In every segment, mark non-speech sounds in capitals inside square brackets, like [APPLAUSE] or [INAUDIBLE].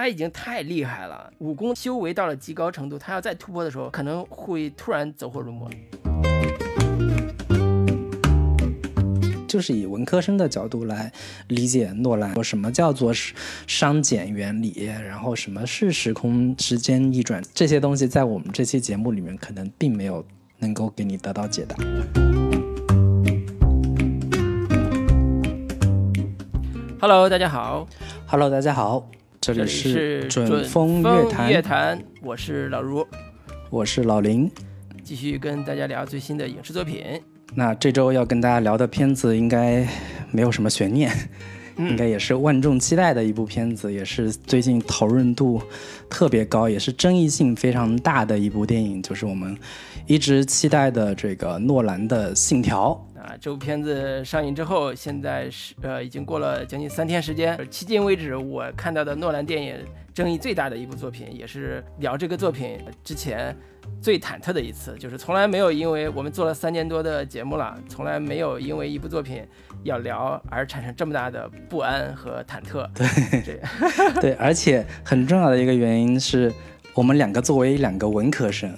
他已经太厉害了，武功修为到了极高程度，他要再突破的时候，可能会突然走火入魔。就是以文科生的角度来理解诺兰，说什么叫做熵减原理，然后什么是时空时间逆转，这些东西在我们这期节目里面可能并没有能够给你得到解答。Hello，大家好。Hello，大家好，这里是准风乐坛。乐坛，我是老卢，我是老林，继续跟大家聊最新的影视作品。那这周要跟大家聊的片子应该没有什么悬念，应该也是万众期待的一部片子，也是最近讨论度特别高，也是争议性非常大的一部电影，就是我们一直期待的这个诺兰的《信条》啊。这部片子上映之后，现在是呃已经过了将近三天时间，迄今为止我看到的诺兰电影争议最大的一部作品，也是聊这个作品之前。最忐忑的一次，就是从来没有因为我们做了三年多的节目了，从来没有因为一部作品要聊而产生这么大的不安和忐忑。对，[LAUGHS] [LAUGHS] 对，而且很重要的一个原因是我们两个作为两个文科生，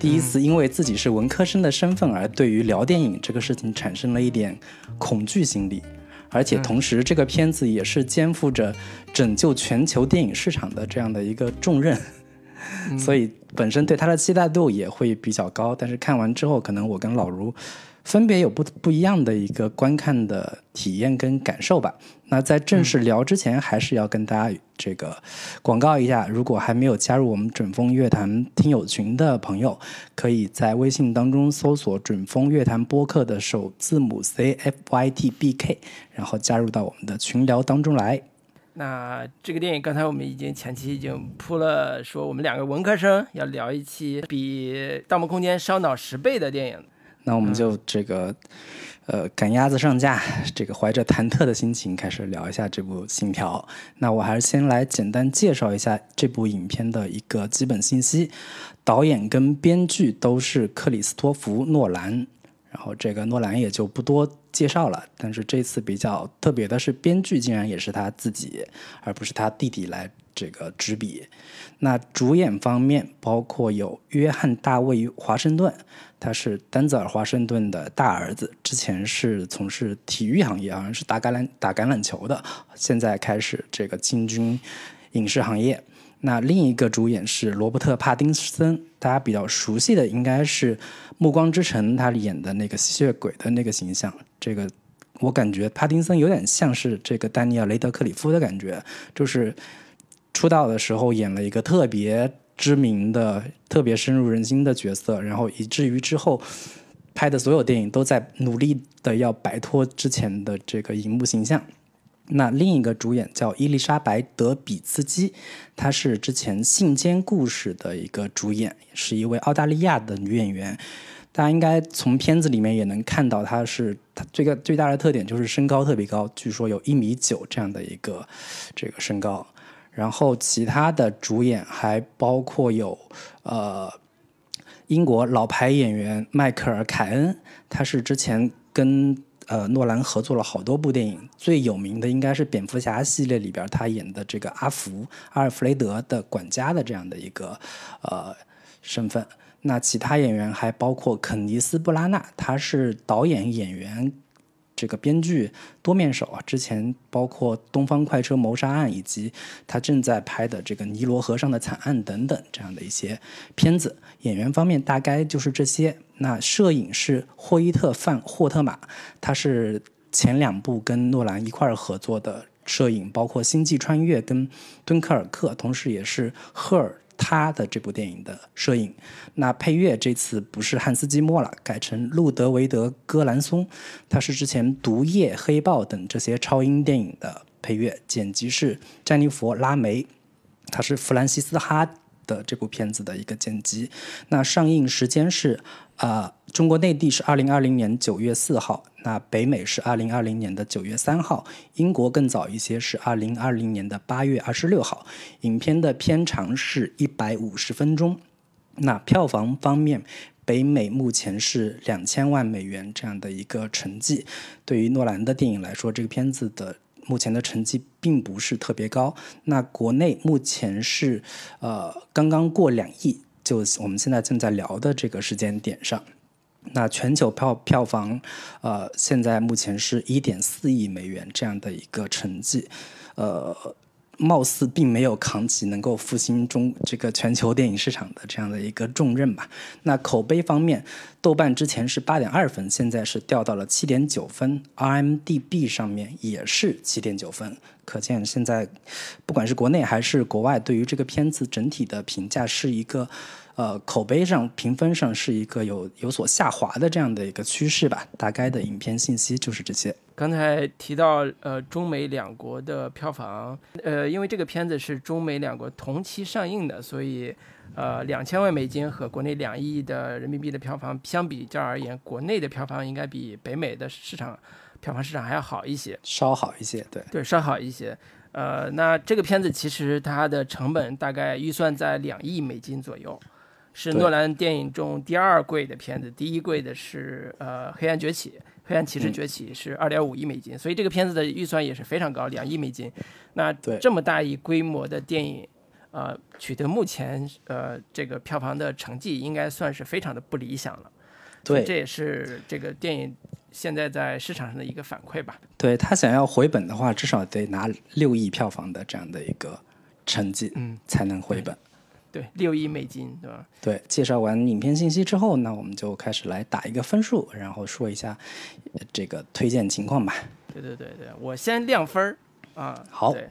第一次因为自己是文科生的身份而对于聊电影这个事情产生了一点恐惧心理，而且同时这个片子也是肩负着拯救全球电影市场的这样的一个重任。所以本身对它的期待度也会比较高，但是看完之后，可能我跟老卢分别有不不一样的一个观看的体验跟感受吧。那在正式聊之前，还是要跟大家这个广告一下，如果还没有加入我们准风乐坛听友群的朋友，可以在微信当中搜索“准风乐坛播客”的首字母 C F Y T B K，然后加入到我们的群聊当中来。那这个电影，刚才我们已经前期已经铺了，说我们两个文科生要聊一期比《盗梦空间》烧脑十倍的电影。那我们就这个，呃，赶鸭子上架，这个怀着忐忑的心情开始聊一下这部《信条》。那我还是先来简单介绍一下这部影片的一个基本信息：导演跟编剧都是克里斯托弗·诺兰。然后这个诺兰也就不多介绍了，但是这次比较特别的是，编剧竟然也是他自己，而不是他弟弟来这个执笔。那主演方面包括有约翰·大卫·华盛顿，他是丹泽尔·华盛顿的大儿子，之前是从事体育行业，好像是打橄榄打橄榄球的，现在开始这个进军影视行业。那另一个主演是罗伯特·帕丁森，大家比较熟悉的应该是《暮光之城》他演的那个吸血鬼的那个形象。这个我感觉帕丁森有点像是这个丹尼尔·雷德克里夫的感觉，就是出道的时候演了一个特别知名的、特别深入人心的角色，然后以至于之后拍的所有电影都在努力的要摆脱之前的这个荧幕形象。那另一个主演叫伊丽莎白·德比茨基，她是之前《信间故事》的一个主演，是一位澳大利亚的女演员。大家应该从片子里面也能看到，她是她这个最大的特点就是身高特别高，据说有一米九这样的一个这个身高。然后其他的主演还包括有呃英国老牌演员迈克尔·凯恩，他是之前跟。呃，诺兰合作了好多部电影，最有名的应该是蝙蝠侠系列里边他演的这个阿福阿尔弗雷德的管家的这样的一个呃身份。那其他演员还包括肯尼斯布拉纳，他是导演、演员、这个编剧多面手啊。之前包括《东方快车谋杀案》以及他正在拍的这个《尼罗河上的惨案》等等这样的一些片子。演员方面大概就是这些。那摄影是霍伊特·范霍特马，他是前两部跟诺兰一块儿合作的摄影，包括《星际穿越》跟《敦刻尔克》，同时也是赫尔他的这部电影的摄影。那配乐这次不是汉斯季默了，改成路德维德·戈兰松，他是之前《毒液》《黑豹》等这些超英电影的配乐。剪辑是詹妮弗·拉梅，他是弗兰西斯哈。的这部片子的一个剪辑，那上映时间是啊，中国内地是二零二零年九月四号，那北美是二零二零年的九月三号，英国更早一些是二零二零年的八月二十六号。影片的片长是一百五十分钟，那票房方面，北美目前是两千万美元这样的一个成绩。对于诺兰的电影来说，这个片子的。目前的成绩并不是特别高。那国内目前是呃刚刚过两亿，就我们现在正在聊的这个时间点上。那全球票票房，呃，现在目前是一点四亿美元这样的一个成绩，呃，貌似并没有扛起能够复兴中这个全球电影市场的这样的一个重任吧。那口碑方面，豆瓣之前是八点二分，现在是掉到了七点九分，IMDB 上面也是七点九分，可见现在不管是国内还是国外，对于这个片子整体的评价是一个。呃，口碑上评分上是一个有有所下滑的这样的一个趋势吧。大概的影片信息就是这些。刚才提到呃中美两国的票房，呃，因为这个片子是中美两国同期上映的，所以呃两千万美金和国内两亿的人民币的票房相比较而言，国内的票房应该比北美的市场票房市场还要好一些，稍好一些，对对，稍好一些。呃，那这个片子其实它的成本大概预算在两亿美金左右。是诺兰电影中第二贵的片子，第一贵的是呃《黑暗崛起》，《黑暗骑士崛起》是二点五亿美金，所以这个片子的预算也是非常高，两亿美金。那这么大一规模的电影，呃，取得目前呃这个票房的成绩，应该算是非常的不理想了。对，这也是这个电影现在在市场上的一个反馈吧。对他想要回本的话，至少得拿六亿票房的这样的一个成绩，嗯，才能回本。对，六亿美金，对吧？对，介绍完影片信息之后，那我们就开始来打一个分数，然后说一下这个推荐情况吧。对对对对，我先亮分儿啊。好，对，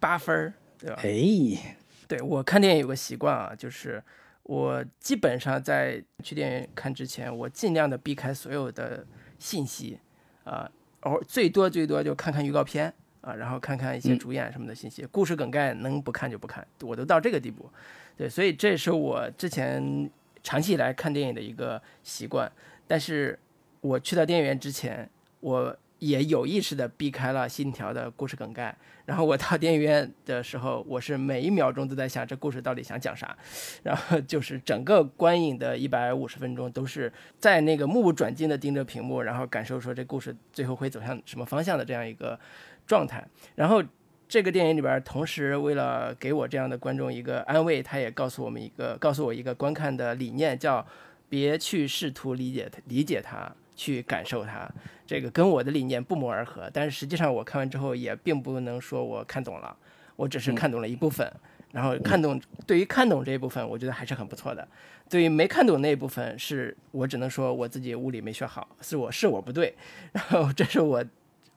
八分儿，对吧？哎，对我看电影有个习惯啊，就是我基本上在去电影院看之前，我尽量的避开所有的信息啊，偶最多最多就看看预告片。啊，然后看看一些主演什么的信息，故事梗概能不看就不看，我都到这个地步。对，所以这是我之前长期以来看电影的一个习惯。但是我去到电影院之前，我也有意识的避开了信条的故事梗概。然后我到电影院的时候，我是每一秒钟都在想这故事到底想讲啥。然后就是整个观影的一百五十分钟都是在那个目不转睛的盯着屏幕，然后感受说这故事最后会走向什么方向的这样一个。状态，然后这个电影里边，同时为了给我这样的观众一个安慰，他也告诉我们一个，告诉我一个观看的理念，叫别去试图理解它，理解它，去感受它。这个跟我的理念不谋而合，但是实际上我看完之后也并不能说我看懂了，我只是看懂了一部分。然后看懂，对于看懂这一部分，我觉得还是很不错的。对于没看懂那一部分，是我只能说我自己物理没学好，是我是我不对。然后这是我。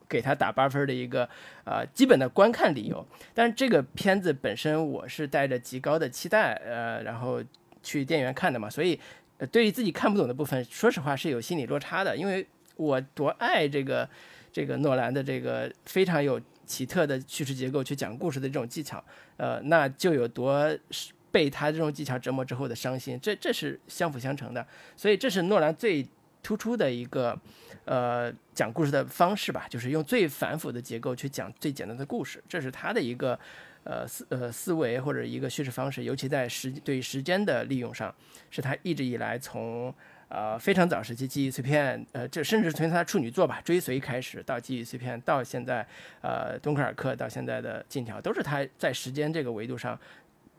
给他打八分的一个呃基本的观看理由，但是这个片子本身我是带着极高的期待呃然后去电影院看的嘛，所以呃对于自己看不懂的部分，说实话是有心理落差的，因为我多爱这个这个诺兰的这个非常有奇特的叙事结构去讲故事的这种技巧，呃那就有多被他这种技巧折磨之后的伤心，这这是相辅相成的，所以这是诺兰最突出的一个。呃，讲故事的方式吧，就是用最繁复的结构去讲最简单的故事，这是他的一个呃思呃思维或者一个叙事方式，尤其在时对时间的利用上，是他一直以来从呃非常早时期记忆碎片，呃这甚至从他处女作吧追随开始到记忆碎片，到现在呃敦刻尔克到现在的信条，都是他在时间这个维度上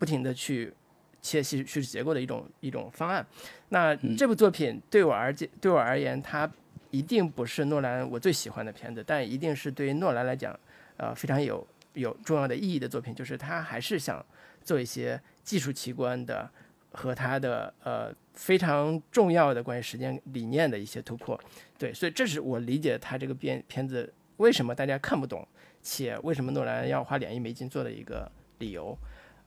不停的去切叙叙事结构的一种一种方案。那这部作品对我而言对我而言，它一定不是诺兰我最喜欢的片子，但一定是对于诺兰来讲，呃，非常有有重要的意义的作品。就是他还是想做一些技术奇观的和他的呃非常重要的关于时间理念的一些突破。对，所以这是我理解他这个片片子为什么大家看不懂，且为什么诺兰要花两亿美金做的一个理由。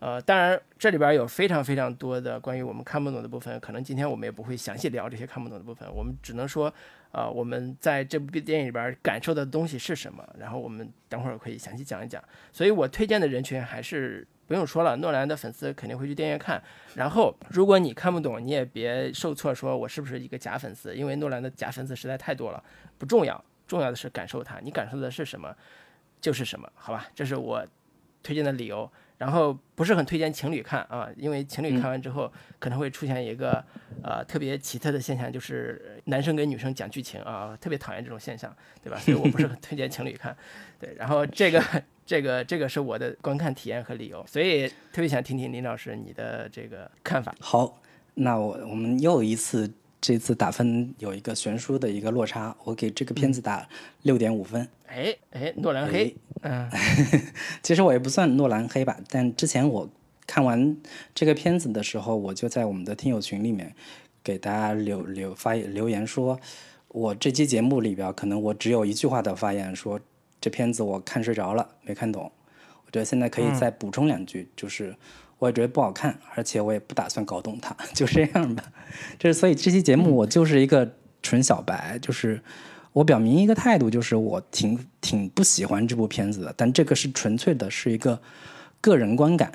呃，当然这里边有非常非常多的关于我们看不懂的部分，可能今天我们也不会详细聊这些看不懂的部分，我们只能说。啊，我们在这部电影里边感受的东西是什么？然后我们等会儿可以详细讲一讲。所以我推荐的人群还是不用说了，诺兰的粉丝肯定会去电影院看。然后如果你看不懂，你也别受挫，说我是不是一个假粉丝？因为诺兰的假粉丝实在太多了，不重要，重要的是感受它。你感受的是什么，就是什么，好吧？这是我推荐的理由。然后不是很推荐情侣看啊，因为情侣看完之后可能会出现一个呃特别奇特的现象，就是男生跟女生讲剧情啊，特别讨厌这种现象，对吧？所以我不是很推荐情侣看。[LAUGHS] 对，然后这个 [LAUGHS] 这个这个是我的观看体验和理由，所以特别想听听林老师你的这个看法。好，那我我们又一次。这次打分有一个悬殊的一个落差，我给这个片子打六点五分。哎哎，诺兰黑，嗯，[LAUGHS] 其实我也不算诺兰黑吧，但之前我看完这个片子的时候，我就在我们的听友群里面给大家留留发留言说，我这期节目里边可能我只有一句话的发言，说这片子我看睡着了，没看懂。我觉得现在可以再补充两句，就是。我也觉得不好看，而且我也不打算搞懂它，[LAUGHS] 就这样吧。这所以这期节目我就是一个纯小白，就是我表明一个态度，就是我挺挺不喜欢这部片子的。但这个是纯粹的是一个个人观感。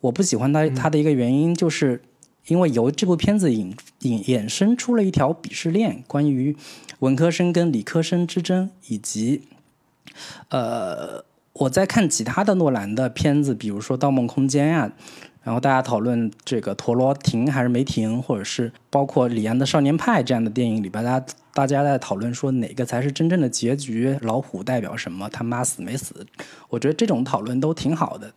我不喜欢它，它的一个原因就是因为由这部片子引引衍生出了一条鄙视链，关于文科生跟理科生之争，以及呃。我在看其他的诺兰的片子，比如说《盗梦空间》呀，然后大家讨论这个陀螺停还是没停，或者是包括李安的《少年派》这样的电影里边，大家大家在讨论说哪个才是真正的结局，老虎代表什么，他妈死没死？我觉得这种讨论都挺好的，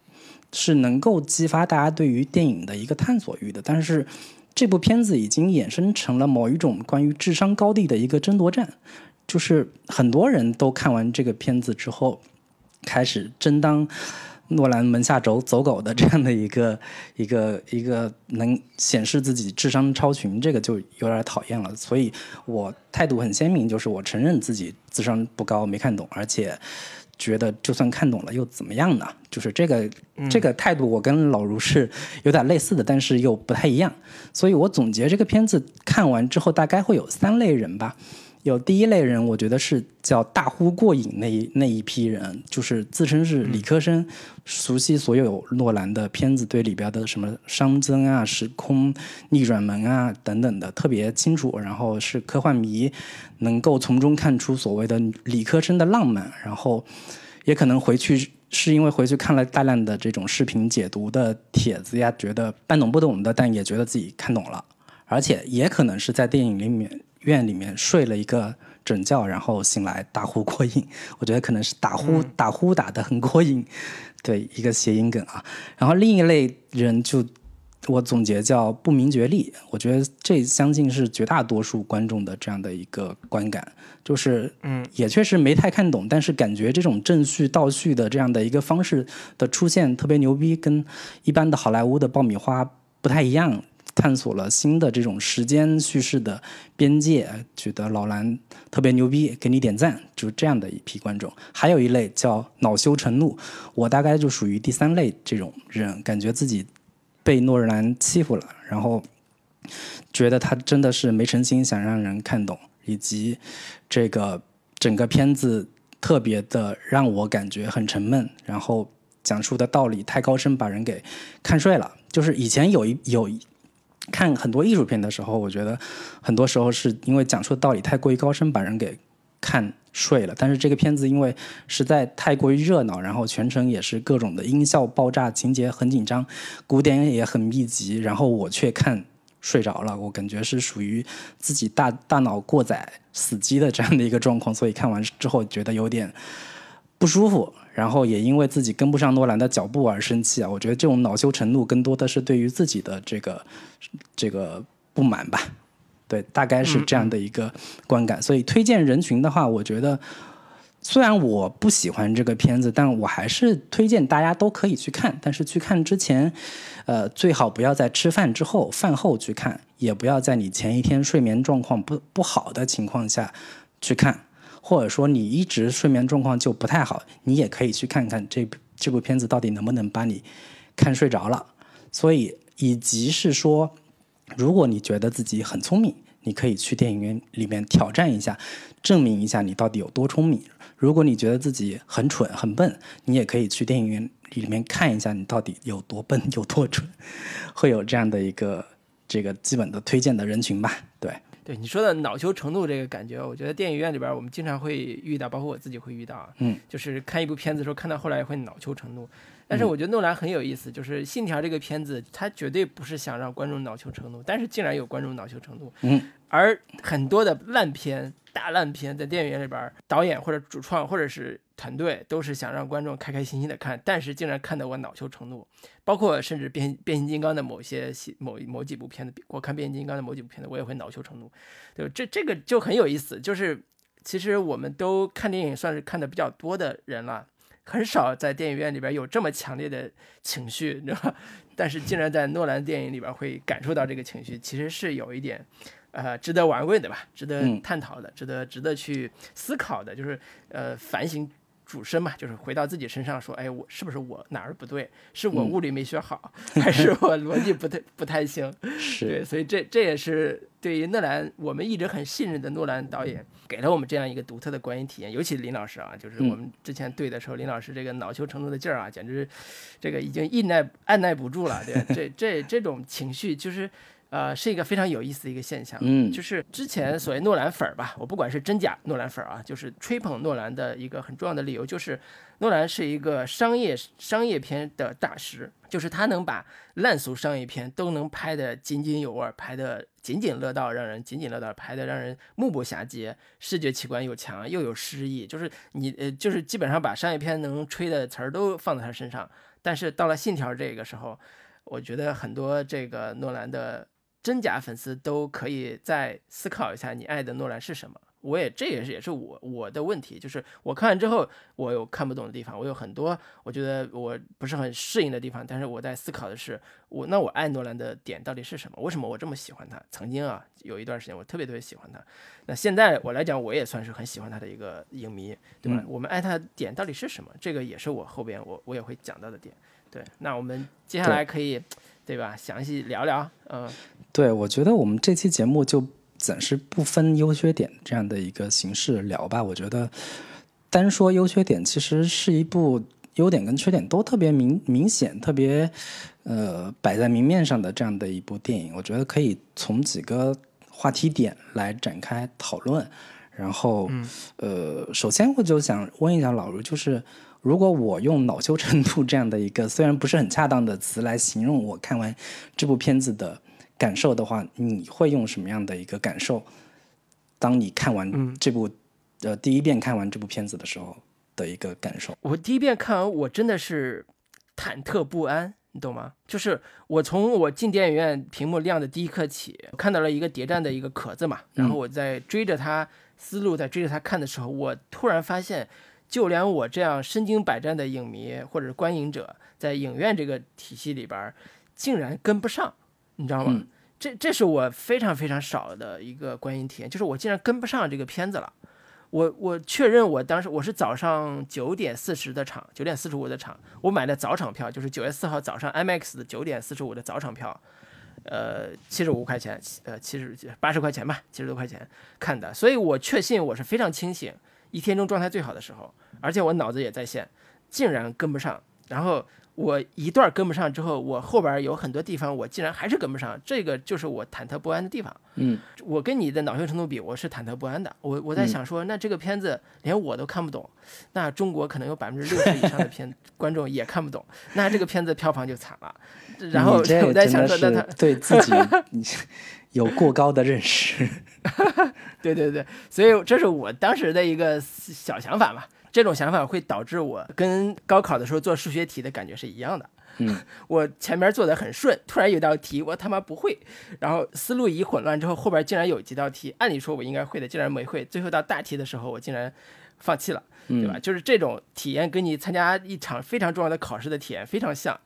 是能够激发大家对于电影的一个探索欲的。但是这部片子已经衍生成了某一种关于智商高地的一个争夺战，就是很多人都看完这个片子之后。开始真当诺兰门下走走狗的这样的一个 [LAUGHS] 一个一个能显示自己智商超群，这个就有点讨厌了。所以我态度很鲜明，就是我承认自己智商不高，没看懂，而且觉得就算看懂了又怎么样呢？就是这个这个态度，我跟老卢是有点类似的，但是又不太一样。所以我总结这个片子看完之后，大概会有三类人吧。有第一类人，我觉得是叫大呼过瘾那一那一批人，就是自称是理科生，熟悉所有诺兰的片子，对里边的什么熵增啊、时空逆转门啊等等的特别清楚，然后是科幻迷，能够从中看出所谓的理科生的浪漫，然后也可能回去是因为回去看了大量的这种视频解读的帖子呀，觉得半懂不懂的，但也觉得自己看懂了，而且也可能是在电影里面。院里面睡了一个整觉，然后醒来打呼过瘾。[LAUGHS] 我觉得可能是打呼打呼打的很过瘾，[LAUGHS] 对一个谐音梗啊。然后另一类人就我总结叫不明觉厉。我觉得这相信是绝大多数观众的这样的一个观感，就是嗯，也确实没太看懂，但是感觉这种正序倒序的这样的一个方式的出现特别牛逼，跟一般的好莱坞的爆米花不太一样。探索了新的这种时间叙事的边界，觉得老兰特别牛逼，给你点赞，就这样的一批观众。还有一类叫恼羞成怒，我大概就属于第三类这种人，感觉自己被诺尔兰欺负了，然后觉得他真的是没诚心想让人看懂，以及这个整个片子特别的让我感觉很沉闷，然后讲述的道理太高深，把人给看睡了。就是以前有一有。看很多艺术片的时候，我觉得很多时候是因为讲述的道理太过于高深，把人给看睡了。但是这个片子因为实在太过于热闹，然后全程也是各种的音效爆炸，情节很紧张，鼓点也很密集，然后我却看睡着了。我感觉是属于自己大大脑过载死机的这样的一个状况，所以看完之后觉得有点不舒服。然后也因为自己跟不上诺兰的脚步而生气啊！我觉得这种恼羞成怒更多的是对于自己的这个这个不满吧，对，大概是这样的一个观感。所以推荐人群的话，我觉得虽然我不喜欢这个片子，但我还是推荐大家都可以去看。但是去看之前，呃，最好不要在吃饭之后、饭后去看，也不要在你前一天睡眠状况不不好的情况下去看。或者说你一直睡眠状况就不太好，你也可以去看看这这部片子到底能不能把你看睡着了。所以以及是说，如果你觉得自己很聪明，你可以去电影院里面挑战一下，证明一下你到底有多聪明。如果你觉得自己很蠢很笨，你也可以去电影院里面看一下你到底有多笨有多蠢。[LAUGHS] 会有这样的一个这个基本的推荐的人群吧？对。对你说的恼羞成怒这个感觉，我觉得电影院里边我们经常会遇到，包括我自己会遇到，嗯，就是看一部片子的时候，看到后来会恼羞成怒。但是我觉得诺兰很有意思，就是《信条》这个片子，他绝对不是想让观众恼羞成怒，但是竟然有观众恼羞成怒。嗯，而很多的烂片、大烂片在电影院里边，导演或者主创或者是团队都是想让观众开开心心的看，但是竟然看得我恼羞成怒。包括甚至变变形金刚的某些戏、某某几部片子，我看变形金刚的某几部片子，我也会恼羞成怒。对，这这个就很有意思，就是其实我们都看电影算是看的比较多的人了。很少在电影院里边有这么强烈的情绪，你知道吧？但是竟然在诺兰电影里边会感受到这个情绪，其实是有一点，呃，值得玩味的吧？值得探讨的，值得值得去思考的，就是呃，反省主身嘛，就是回到自己身上说，哎，我是不是我哪儿不对？是我物理没学好，还是我逻辑不太不太行？对，所以这这也是对于诺兰，我们一直很信任的诺兰导演。给了我们这样一个独特的观影体验，尤其林老师啊，就是我们之前对的时候，林老师这个恼羞成怒的劲儿啊，简直这个已经按耐按耐不住了。对，这这这种情绪，就是呃，是一个非常有意思的一个现象。嗯，就是之前所谓诺兰粉儿吧，我不管是真假诺兰粉儿啊，就是吹捧诺兰的一个很重要的理由，就是诺兰是一个商业商业片的大师，就是他能把烂俗商业片都能拍得津津有味，拍的。津津乐道，让人津津乐道，拍的让人目不暇接，视觉奇观又强，又有诗意，就是你呃，就是基本上把商业片能吹的词儿都放在他身上。但是到了《信条》这个时候，我觉得很多这个诺兰的真假粉丝都可以再思考一下，你爱的诺兰是什么。我也这也是也是我我的问题，就是我看完之后，我有看不懂的地方，我有很多我觉得我不是很适应的地方，但是我在思考的是，我那我爱诺兰的点到底是什么？为什么我这么喜欢他？曾经啊，有一段时间我特别特别喜欢他，那现在我来讲，我也算是很喜欢他的一个影迷，对吧？我们爱他的点到底是什么？这个也是我后边我我也会讲到的点。对，那我们接下来可以，对吧？详细聊聊，嗯，对，我觉得我们这期节目就。暂时不分优缺点这样的一个形式聊吧。我觉得单说优缺点，其实是一部优点跟缺点都特别明明显、特别呃摆在明面上的这样的一部电影。我觉得可以从几个话题点来展开讨论。然后，呃，首先我就想问一下老卢，就是如果我用恼羞成怒这样的一个虽然不是很恰当的词来形容我看完这部片子的。感受的话，你会用什么样的一个感受？当你看完这部，呃，第一遍看完这部片子的时候的一个感受。我第一遍看完，我真的是忐忑不安，你懂吗？就是我从我进电影院屏幕亮的第一刻起，看到了一个谍战的一个壳子嘛，然后我在追着它思路，在追着它看的时候，我突然发现，就连我这样身经百战的影迷或者是观影者，在影院这个体系里边，竟然跟不上。你知道吗？这这是我非常非常少的一个观影体验，就是我竟然跟不上这个片子了。我我确认我当时我是早上九点四十的场，九点四十五的场，我买的早场票，就是九月四号早上 IMAX 的九点四十五的早场票，呃，七十五块钱，呃，七十八十块钱吧，七十多块钱看的，所以我确信我是非常清醒，一天中状态最好的时候，而且我脑子也在线，竟然跟不上，然后。我一段跟不上之后，我后边有很多地方我竟然还是跟不上，这个就是我忐忑不安的地方。嗯，我跟你的恼羞成怒比，我是忐忑不安的。我我在想说，那这个片子连我都看不懂，那中国可能有百分之六十以上的片 [LAUGHS] 观众也看不懂，那这个片子票房就惨了。然后我在想说，那他对自己有过高的认识。[LAUGHS] 对对对，所以这是我当时的一个小想法嘛。这种想法会导致我跟高考的时候做数学题的感觉是一样的。嗯，[LAUGHS] 我前面做的很顺，突然有道题我他妈不会，然后思路一混乱之后，后边竟然有几道题，按理说我应该会的，竟然没会。最后到大题的时候，我竟然放弃了，对吧？就是这种体验跟你参加一场非常重要的考试的体验非常像，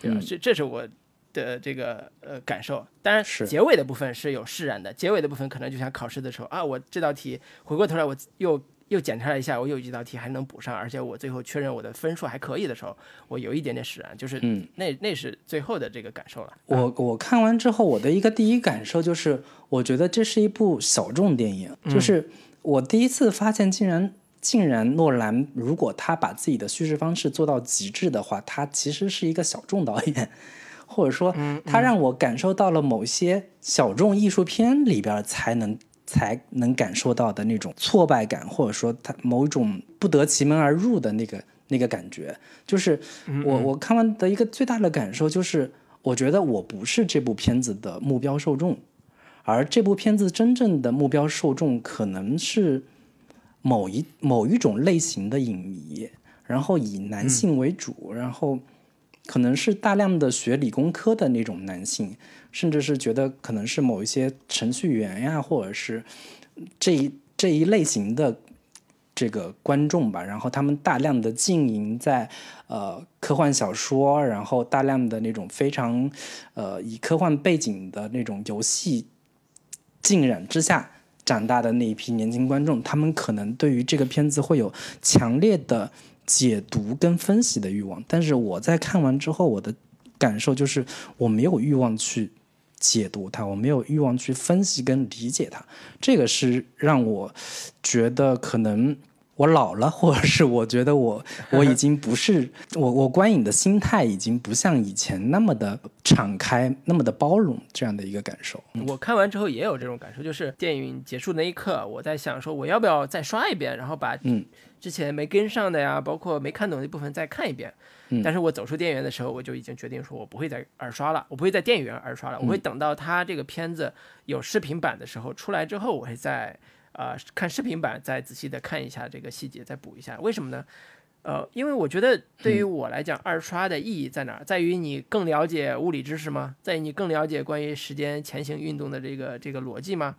对吧？这这是我的这个呃感受。当然，结尾的部分是有释然的，结尾的部分可能就像考试的时候啊，我这道题回过头来我又。又检查了一下，我有几道题还能补上，而且我最后确认我的分数还可以的时候，我有一点点释然，就是嗯，那那是最后的这个感受了。我我看完之后，我的一个第一感受就是，我觉得这是一部小众电影，就是我第一次发现，竟然竟然诺兰如果他把自己的叙事方式做到极致的话，他其实是一个小众导演。[LAUGHS] 或者说他让我感受到了某些小众艺术片里边才能才能感受到的那种挫败感，或者说他某种不得其门而入的那个那个感觉。就是我我看完的一个最大的感受就是，我觉得我不是这部片子的目标受众，而这部片子真正的目标受众可能是某一某一种类型的影迷。然后以男性为主，然后可能是大量的学理工科的那种男性，甚至是觉得可能是某一些程序员呀，或者是这一这一类型的这个观众吧。然后他们大量的浸淫在呃科幻小说，然后大量的那种非常呃以科幻背景的那种游戏浸染之下长大的那一批年轻观众，他们可能对于这个片子会有强烈的。解读跟分析的欲望，但是我在看完之后，我的感受就是我没有欲望去解读它，我没有欲望去分析跟理解它，这个是让我觉得可能。我老了，[LAUGHS] 或者是我觉得我我已经不是 [LAUGHS] 我我观影的心态已经不像以前那么的敞开，那么的包容这样的一个感受。我看完之后也有这种感受，就是电影结束那一刻，我在想说我要不要再刷一遍，然后把嗯之前没跟上的呀，包括没看懂的部分再看一遍。但是我走出电影院的时候，我就已经决定说我不会再二刷了，我不会在电影院二刷了，我会等到它这个片子有视频版的时候出来之后，我会再。呃，看视频版再仔细的看一下这个细节，再补一下。为什么呢？呃，因为我觉得对于我来讲，二刷的意义在哪儿？在于你更了解物理知识吗？在于你更了解关于时间前行运动的这个这个逻辑吗？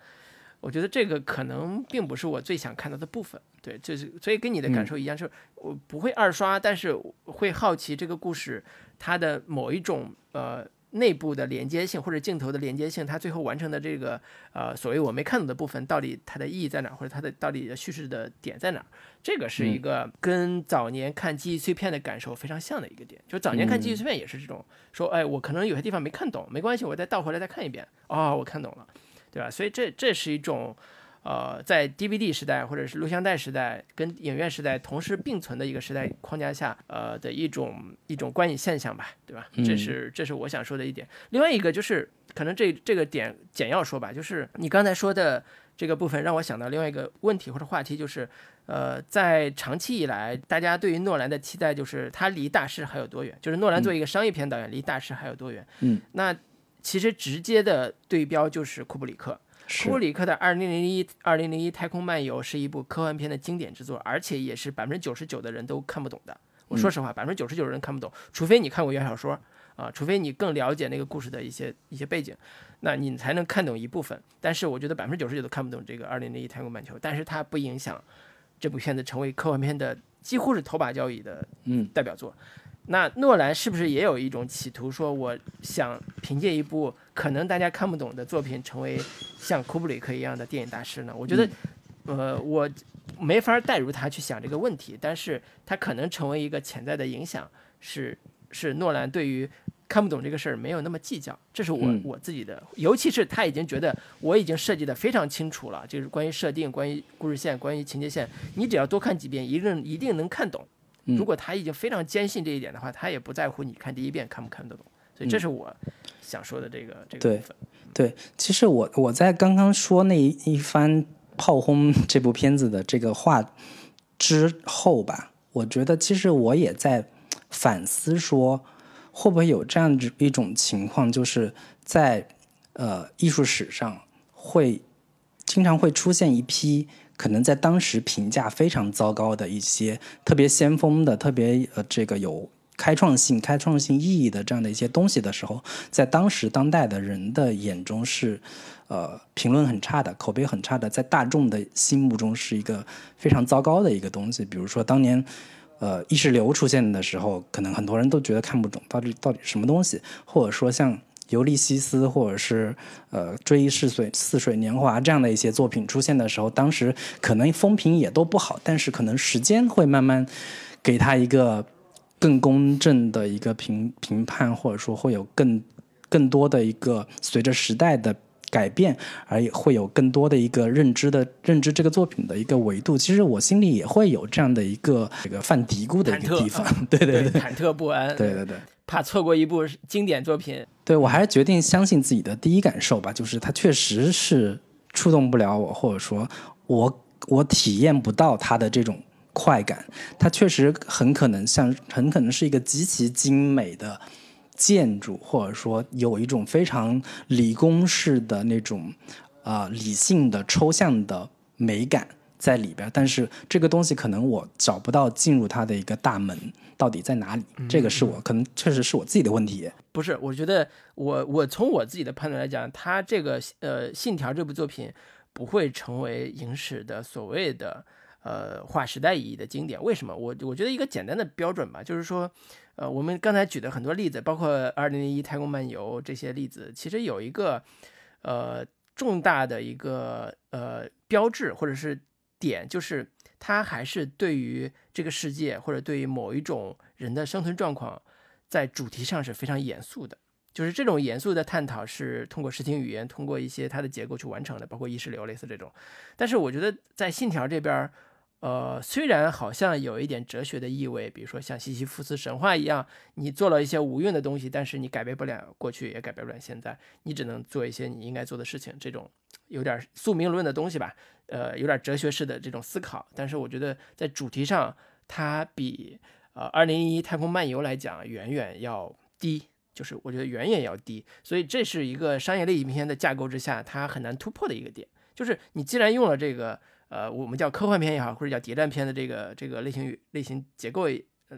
我觉得这个可能并不是我最想看到的部分。对，就是所以跟你的感受一样，就是我不会二刷，但是会好奇这个故事它的某一种呃。内部的连接性或者镜头的连接性，它最后完成的这个呃所谓我没看懂的部分，到底它的意义在哪，或者它的到底的叙事的点在哪？这个是一个跟早年看记忆碎片的感受非常像的一个点。就早年看记忆碎片也是这种，说哎，我可能有些地方没看懂，没关系，我再倒回来再看一遍，哦，我看懂了，对吧？所以这这是一种。呃，在 DVD 时代或者是录像带时代跟影院时代同时并存的一个时代框架下，呃的一种一种观影现象吧，对吧？这是这是我想说的一点。另外一个就是，可能这这个点简要说吧，就是你刚才说的这个部分让我想到另外一个问题或者话题，就是呃，在长期以来，大家对于诺兰的期待就是他离大师还有多远？就是诺兰作为一个商业片导演，离大师还有多远？嗯，那其实直接的对标就是库布里克。库布里克的《二零零一二零零一太空漫游》是一部科幻片的经典之作，而且也是百分之九十九的人都看不懂的。我说实话，百分之九十九的人看不懂，除非你看过原小说啊，除非你更了解那个故事的一些一些背景，那你才能看懂一部分。但是我觉得百分之九十九都看不懂这个《二零零一太空漫游》，但是它不影响这部片子成为科幻片的几乎是头把交椅的嗯代表作。那诺兰是不是也有一种企图，说我想凭借一部可能大家看不懂的作品，成为像库布里克一样的电影大师呢？我觉得，呃，我没法代入他去想这个问题，但是他可能成为一个潜在的影响，是是诺兰对于看不懂这个事儿没有那么计较，这是我我自己的，尤其是他已经觉得我已经设计的非常清楚了，就是关于设定、关于故事线、关于情节线，你只要多看几遍，一定一定能看懂。如果他已经非常坚信这一点的话，他也不在乎你看第一遍看不看得懂。所以这是我想说的这个这个部分。对，其实我我在刚刚说那一番炮轰这部片子的这个话之后吧，我觉得其实我也在反思说，会不会有这样一种情况，就是在呃艺术史上会经常会出现一批。可能在当时评价非常糟糕的一些特别先锋的、特别呃这个有开创性、开创性意义的这样的一些东西的时候，在当时当代的人的眼中是，呃评论很差的、口碑很差的，在大众的心目中是一个非常糟糕的一个东西。比如说当年，呃意识流出现的时候，可能很多人都觉得看不懂到底到底什么东西，或者说像。尤利西斯，或者是呃《追忆似水似水年华》这样的一些作品出现的时候，当时可能风评也都不好，但是可能时间会慢慢给他一个更公正的一个评评判，或者说会有更更多的一个随着时代的改变，而会有更多的一个认知的认知这个作品的一个维度。其实我心里也会有这样的一个这个犯嘀咕的一个地方，[LAUGHS] 对对对，忐忑不安，对对对。怕错过一部经典作品。对我还是决定相信自己的第一感受吧，就是它确实是触动不了我，或者说我我体验不到它的这种快感。它确实很可能像，很可能是一个极其精美的建筑，或者说有一种非常理工式的那种啊、理性的抽象的美感在里边。但是这个东西可能我找不到进入它的一个大门到底在哪里，这个是我可能确实是我自己的问题。不是，我觉得我我从我自己的判断来讲，他这个呃《信条》这部作品不会成为影史的所谓的呃划时代意义的经典。为什么？我我觉得一个简单的标准吧，就是说，呃，我们刚才举的很多例子，包括《二零零一太空漫游》这些例子，其实有一个呃重大的一个呃标志或者是点，就是它还是对于这个世界或者对于某一种人的生存状况。在主题上是非常严肃的，就是这种严肃的探讨是通过视听语言，通过一些它的结构去完成的，包括意识流类似这种。但是我觉得在信条这边，呃，虽然好像有一点哲学的意味，比如说像西西弗斯神话一样，你做了一些无用的东西，但是你改变不了过去，也改变不了现在，你只能做一些你应该做的事情，这种有点宿命论的东西吧，呃，有点哲学式的这种思考。但是我觉得在主题上，它比。呃，二零一太空漫游来讲，远远要低，就是我觉得远远要低，所以这是一个商业类影片的架构之下，它很难突破的一个点。就是你既然用了这个，呃，我们叫科幻片也好，或者叫谍战片的这个这个类型类型结构，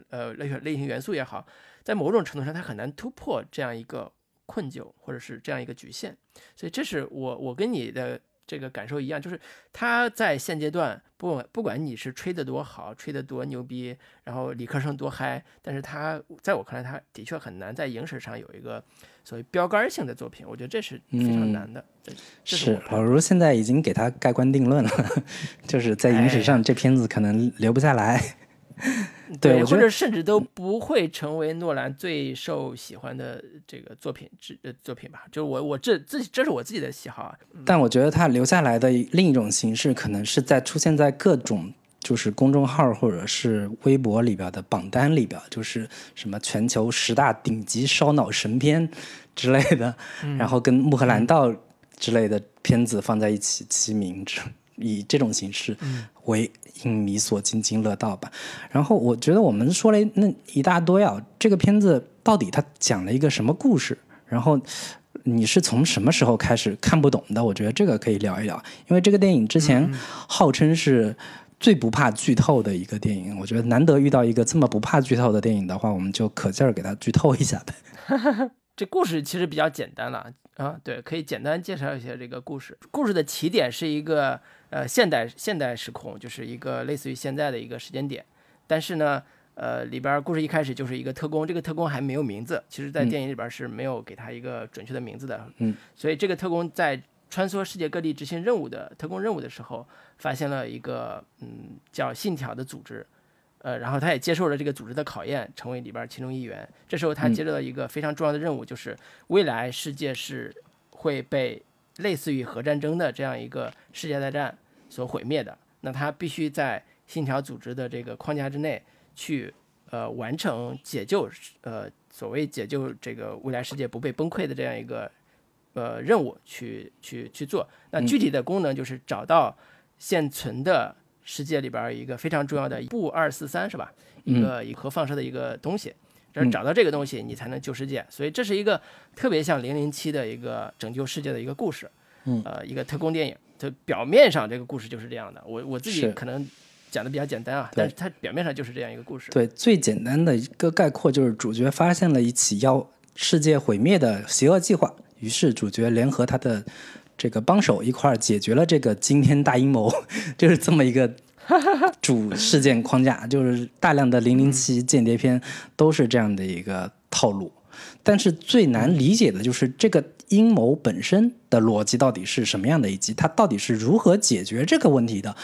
呃，类型类型元素也好，在某种程度上，它很难突破这样一个困窘，或者是这样一个局限。所以这是我我跟你的。这个感受一样，就是他在现阶段不不管你是吹得多好，吹得多牛逼，然后理科生多嗨，但是他在我看来，他的确很难在影史上有一个所谓标杆性的作品，我觉得这是非常难的。是老卢现在已经给他盖棺定论了，[LAUGHS] 就是在影史上这片子可能留不下来。对，或者甚至都不会成为诺兰最受喜欢的这个作品之作品吧？就是我我这自己这是我自己的喜好啊。但我觉得他留下来的另一种形式，可能是在出现在各种就是公众号或者是微博里边的榜单里边，就是什么全球十大顶级烧脑神片 [LAUGHS] 之类的，然后跟《穆赫兰道》之类的片子放在一起齐名，以这种形式为。影迷所津津乐道吧。然后我觉得我们说了那一大堆啊，这个片子到底它讲了一个什么故事？然后你是从什么时候开始看不懂的？我觉得这个可以聊一聊，因为这个电影之前号称是最不怕剧透的一个电影。我觉得难得遇到一个这么不怕剧透的电影的话，我们就可劲儿给它剧透一下呗。[LAUGHS] 这故事其实比较简单了啊，对，可以简单介绍一下这个故事。故事的起点是一个。呃，现代现代时空就是一个类似于现在的一个时间点，但是呢，呃，里边故事一开始就是一个特工，这个特工还没有名字，其实在电影里边是没有给他一个准确的名字的，嗯，所以这个特工在穿梭世界各地执行任务的特工任务的时候，发现了一个嗯叫信条的组织，呃，然后他也接受了这个组织的考验，成为里边其中一员。这时候他接到了一个非常重要的任务，就是未来世界是会被。类似于核战争的这样一个世界大战所毁灭的，那他必须在信条组织的这个框架之内去呃完成解救呃所谓解救这个未来世界不被崩溃的这样一个呃任务去去去做。那具体的功能就是找到现存的世界里边一个非常重要的布二四三是吧？一个以核放射的一个东西。就是找到这个东西，你才能救世界。所以这是一个特别像零零七的一个拯救世界的一个故事，嗯，呃，一个特工电影。它表面上这个故事就是这样的。我我自己可能讲的比较简单啊，但是它表面上就是这样一个故事。对，最简单的一个概括就是主角发现了一起要世界毁灭的邪恶计划，于是主角联合他的这个帮手一块儿解决了这个惊天大阴谋，[LAUGHS] 就是这么一个。[LAUGHS] 主事件框架就是大量的零零七间谍片都是这样的一个套路，但是最难理解的就是这个阴谋本身的逻辑到底是什么样的，以及它到底是如何解决这个问题的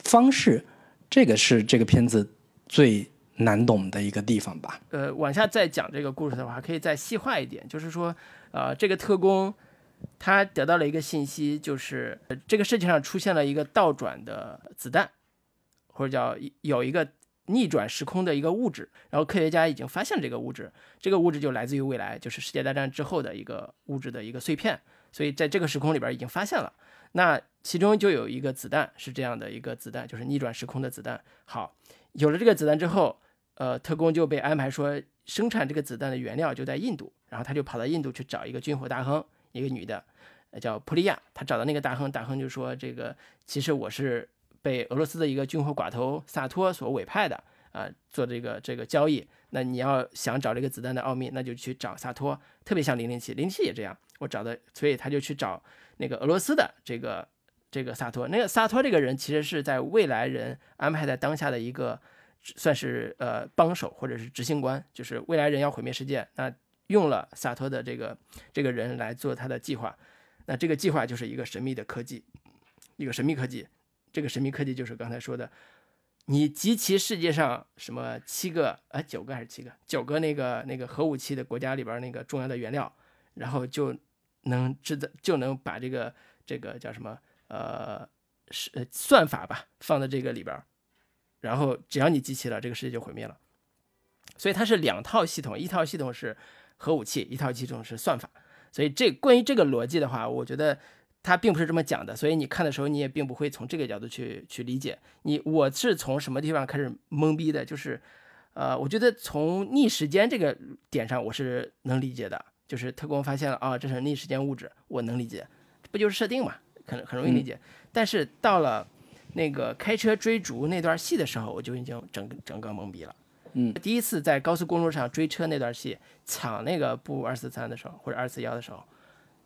方式，这个是这个片子最难懂的一个地方吧。呃，往下再讲这个故事的话，可以再细化一点，就是说，呃，这个特工他得到了一个信息，就是这个世界上出现了一个倒转的子弹。或者叫有一个逆转时空的一个物质，然后科学家已经发现这个物质，这个物质就来自于未来，就是世界大战之后的一个物质的一个碎片，所以在这个时空里边已经发现了。那其中就有一个子弹是这样的一个子弹，就是逆转时空的子弹。好，有了这个子弹之后，呃，特工就被安排说生产这个子弹的原料就在印度，然后他就跑到印度去找一个军火大亨，一个女的，叫普利亚。他找到那个大亨，大亨就说：“这个其实我是。”被俄罗斯的一个军火寡头萨托所委派的啊，做这个这个交易。那你要想找这个子弹的奥秘，那就去找萨托。特别像零零七，零零七也这样。我找的，所以他就去找那个俄罗斯的这个这个萨托。那个萨托这个人，其实是在未来人安排在当下的一个算是呃帮手或者是执行官，就是未来人要毁灭世界，那用了萨托的这个这个人来做他的计划。那这个计划就是一个神秘的科技，一个神秘科技。这个神秘科技就是刚才说的，你集齐世界上什么七个啊九个还是七个九个那个那个核武器的国家里边那个重要的原料，然后就能制造就能把这个这个叫什么呃是算法吧放在这个里边，然后只要你集齐了，这个世界就毁灭了。所以它是两套系统，一套系统是核武器，一套系统是算法。所以这关于这个逻辑的话，我觉得。他并不是这么讲的，所以你看的时候，你也并不会从这个角度去去理解。你我是从什么地方开始懵逼的？就是，呃，我觉得从逆时间这个点上，我是能理解的。就是特工发现了啊，这是逆时间物质，我能理解，不就是设定嘛，很很容易理解。但是到了那个开车追逐那段戏的时候，我就已经整整个懵逼了。嗯，第一次在高速公路上追车那段戏，抢那个布二四三的时候，或者二四幺的时候。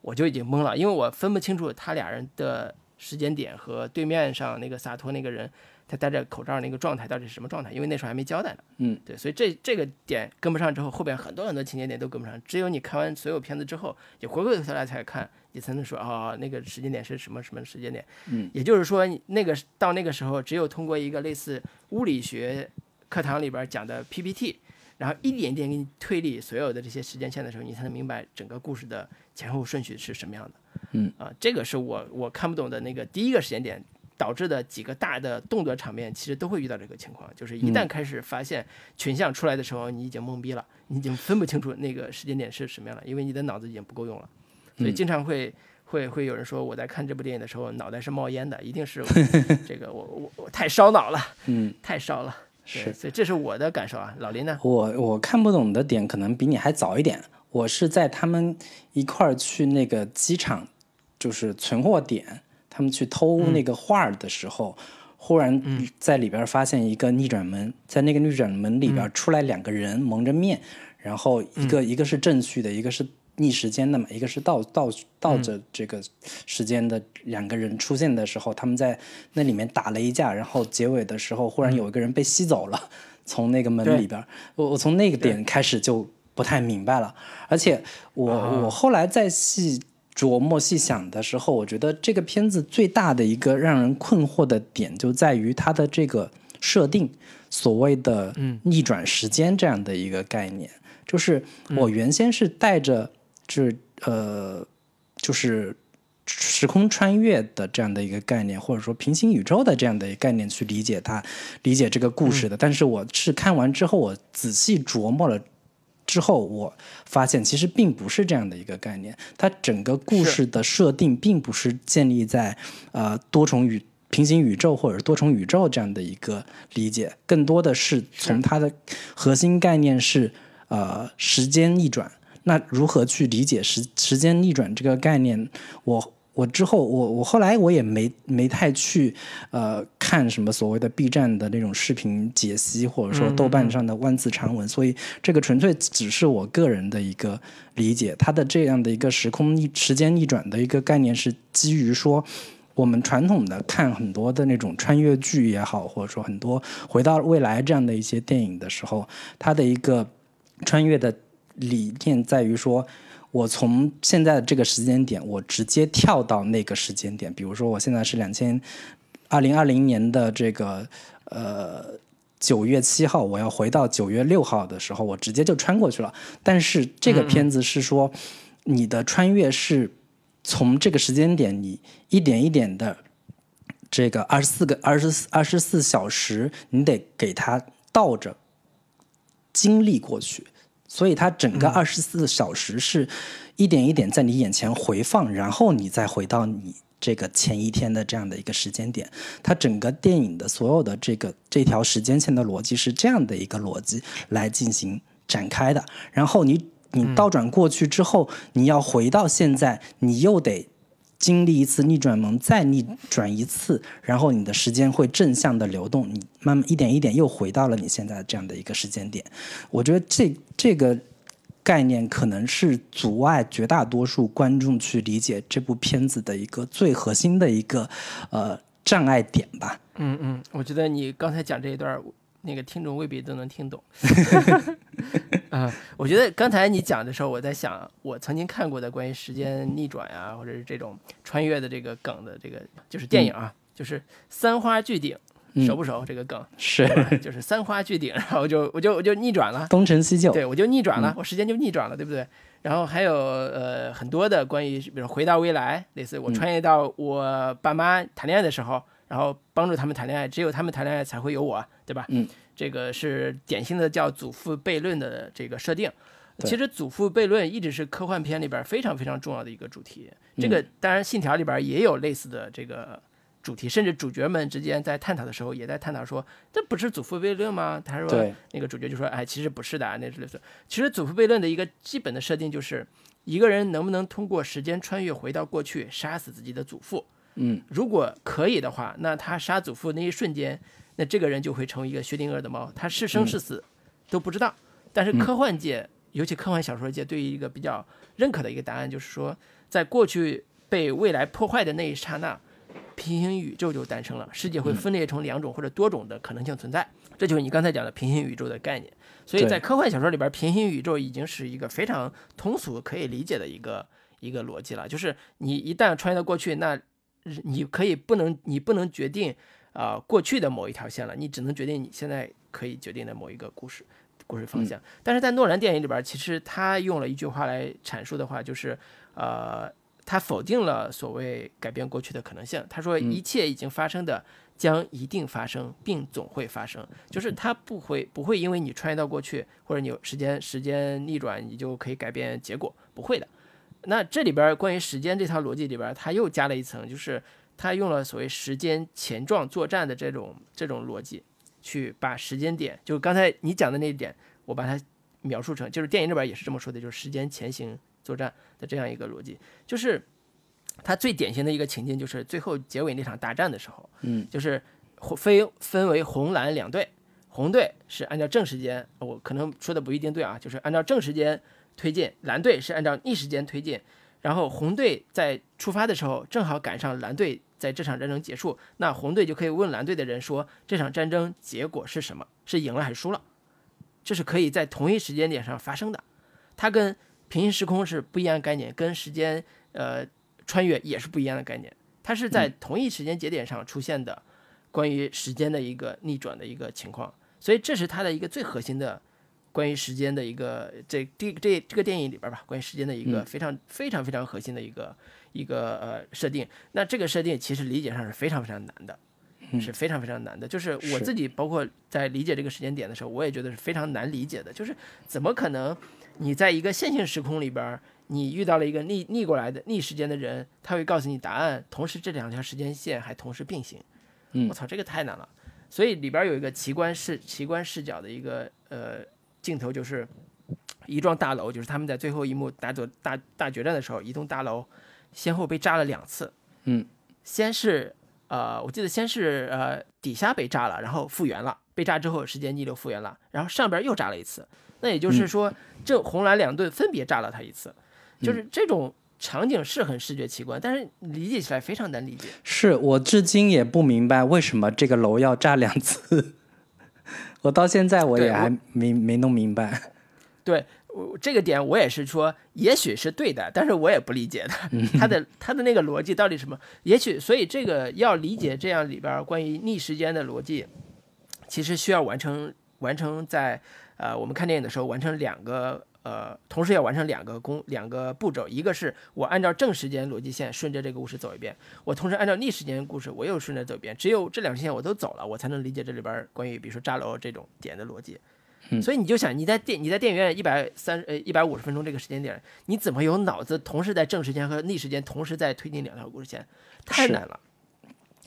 我就已经懵了，因为我分不清楚他俩人的时间点和对面上那个洒脱那个人他戴着口罩那个状态到底是什么状态，因为那时候还没交代呢。嗯，对，所以这这个点跟不上之后，后边很多很多情节点都跟不上。只有你看完所有片子之后，你回过头来才看，你才能说哦，那个时间点是什么什么时间点。嗯，也就是说，那个到那个时候，只有通过一个类似物理学课堂里边讲的 PPT。然后一点点给你推理所有的这些时间线的时候，你才能明白整个故事的前后顺序是什么样的。嗯啊，这个是我我看不懂的那个第一个时间点导致的几个大的动作场面，其实都会遇到这个情况，就是一旦开始发现群像出来的时候，你已经懵逼了，你已经分不清楚那个时间点是什么样了，因为你的脑子已经不够用了。所以经常会会会有人说我在看这部电影的时候脑袋是冒烟的，一定是 [LAUGHS] 这个我我我太烧脑了，嗯，太烧了。是，所以这是我的感受啊。老林呢？我我看不懂的点可能比你还早一点。我是在他们一块儿去那个机场，就是存货点，他们去偷那个画的时候，忽然在里边发现一个逆转门，在那个逆转门里边出来两个人蒙着面，然后一个一个是正序的，一个是。逆时间的嘛，一个是倒倒倒着这个时间的两个人出现的时候，他们在那里面打了一架，然后结尾的时候，忽然有一个人被吸走了，从那个门里边，我我从那个点开始就不太明白了，而且我我后来再细琢磨细想的时候，我觉得这个片子最大的一个让人困惑的点就在于它的这个设定，所谓的逆转时间这样的一个概念，就是我原先是带着。是呃，就是时空穿越的这样的一个概念，或者说平行宇宙的这样的一个概念去理解它，理解这个故事的。但是我是看完之后，我仔细琢磨了之后，我发现其实并不是这样的一个概念。它整个故事的设定并不是建立在呃多重宇、平行宇宙或者多重宇宙这样的一个理解，更多的是从它的核心概念是呃时间逆转。那如何去理解时时间逆转这个概念？我我之后我我后来我也没没太去呃看什么所谓的 B 站的那种视频解析，或者说豆瓣上的万字长文，所以这个纯粹只是我个人的一个理解。它的这样的一个时空逆时间逆转的一个概念是基于说，我们传统的看很多的那种穿越剧也好，或者说很多回到未来这样的一些电影的时候，它的一个穿越的。理念在于说，我从现在的这个时间点，我直接跳到那个时间点。比如说，我现在是两千二零二零年的这个呃九月七号，我要回到九月六号的时候，我直接就穿过去了。但是这个片子是说，你的穿越是从这个时间点，你一点一点的这个二十四个二十四二十四小时，你得给他。倒着经历过去，所以它整个二十四小时是一点一点在你眼前回放，然后你再回到你这个前一天的这样的一个时间点。它整个电影的所有的这个这条时间线的逻辑是这样的一个逻辑来进行展开的。然后你你倒转过去之后，你要回到现在，你又得。经历一次逆转门，再逆转一次，然后你的时间会正向的流动，你慢慢一点一点又回到了你现在这样的一个时间点。我觉得这这个概念可能是阻碍绝大多数观众去理解这部片子的一个最核心的一个呃障碍点吧。嗯嗯，我觉得你刚才讲这一段。那个听众未必都能听懂，[LAUGHS] 啊，我觉得刚才你讲的时候，我在想，我曾经看过的关于时间逆转呀，或者是这种穿越的这个梗的这个，就是电影啊，就是三花聚顶，熟不熟？这个梗是，[LAUGHS] 就是三花聚顶，然后就我就我就逆转了，东成西就，对我就逆转了，我时间就逆转了，对不对？然后还有呃很多的关于，比如回到未来，类似我穿越到我爸妈谈恋爱的时候。然后帮助他们谈恋爱，只有他们谈恋爱才会有我，对吧？嗯，这个是典型的叫祖父悖论的这个设定。其实祖父悖论一直是科幻片里边非常非常重要的一个主题。这个当然，信条里边也有类似的这个主题，甚至主角们之间在探讨的时候也在探讨说，这不是祖父悖论吗？他说，那个主角就说，哎，其实不是的，那是类似。其实祖父悖论的一个基本的设定就是，一个人能不能通过时间穿越回到过去，杀死自己的祖父。嗯，如果可以的话，那他杀祖父那一瞬间，那这个人就会成为一个薛定谔的猫，他是生是死都不知道。但是科幻界，尤其科幻小说界，对于一个比较认可的一个答案，就是说，在过去被未来破坏的那一刹那，平行宇宙就诞生了，世界会分裂成两种或者多种的可能性存在。这就是你刚才讲的平行宇宙的概念。所以在科幻小说里边，平行宇宙已经是一个非常通俗可以理解的一个一个逻辑了。就是你一旦穿越到过去，那你可以不能，你不能决定啊过去的某一条线了，你只能决定你现在可以决定的某一个故事故事方向。但是在诺兰电影里边，其实他用了一句话来阐述的话，就是呃，他否定了所谓改变过去的可能性。他说一切已经发生的将一定发生，并总会发生，就是他不会不会因为你穿越到过去或者你有时间时间逆转，你就可以改变结果，不会的。那这里边关于时间这套逻辑里边，他又加了一层，就是他用了所谓时间前状作战的这种这种逻辑，去把时间点，就刚才你讲的那一点，我把它描述成，就是电影里边也是这么说的，就是时间前行作战的这样一个逻辑，就是它最典型的一个情境，就是最后结尾那场大战的时候，嗯，就是分分为红蓝两队，红队是按照正时间，我可能说的不一定对啊，就是按照正时间。推进蓝队是按照逆时间推进，然后红队在出发的时候正好赶上蓝队在这场战争结束，那红队就可以问蓝队的人说这场战争结果是什么？是赢了还是输了？这是可以在同一时间点上发生的，它跟平行时空是不一样的概念，跟时间呃穿越也是不一样的概念，它是在同一时间节点上出现的关于时间的一个逆转的一个情况，所以这是它的一个最核心的。关于时间的一个这这这这个电影里边吧，关于时间的一个非常非常非常核心的一个一个呃设定。那这个设定其实理解上是非常非常难的，是非常非常难的。就是我自己包括在理解这个时间点的时候，我也觉得是非常难理解的。就是怎么可能你在一个线性时空里边，你遇到了一个逆逆过来的逆时间的人，他会告诉你答案，同时这两条时间线还同时并行。我操，这个太难了。所以里边有一个奇观视奇观视角的一个呃。镜头就是一幢大楼，就是他们在最后一幕打走大大决战的时候，一栋大楼先后被炸了两次。嗯，先是呃，我记得先是呃底下被炸了，然后复原了，被炸之后时间逆流复原了，然后上边又炸了一次。那也就是说，这红蓝两队分别炸了他一次，就是这种场景是很视觉奇观，但是理解起来非常难理解。是我至今也不明白为什么这个楼要炸两次。[LAUGHS] 我到现在我也还没没弄明白，[LAUGHS] 对我这个点我也是说，也许是对的，但是我也不理解的，他的 [LAUGHS] 他的那个逻辑到底什么？也许所以这个要理解这样里边关于逆时间的逻辑，其实需要完成完成在呃我们看电影的时候完成两个。呃，同时要完成两个工两个步骤，一个是我按照正时间逻辑线顺着这个故事走一遍，我同时按照逆时间故事我又顺着走一遍，只有这两条线我都走了，我才能理解这里边关于比如说炸楼这种点的逻辑。所以你就想你在电你在电影院一百三呃一百五十分钟这个时间点，你怎么有脑子同时在正时间和逆时间同时在推进两条故事线？太难了。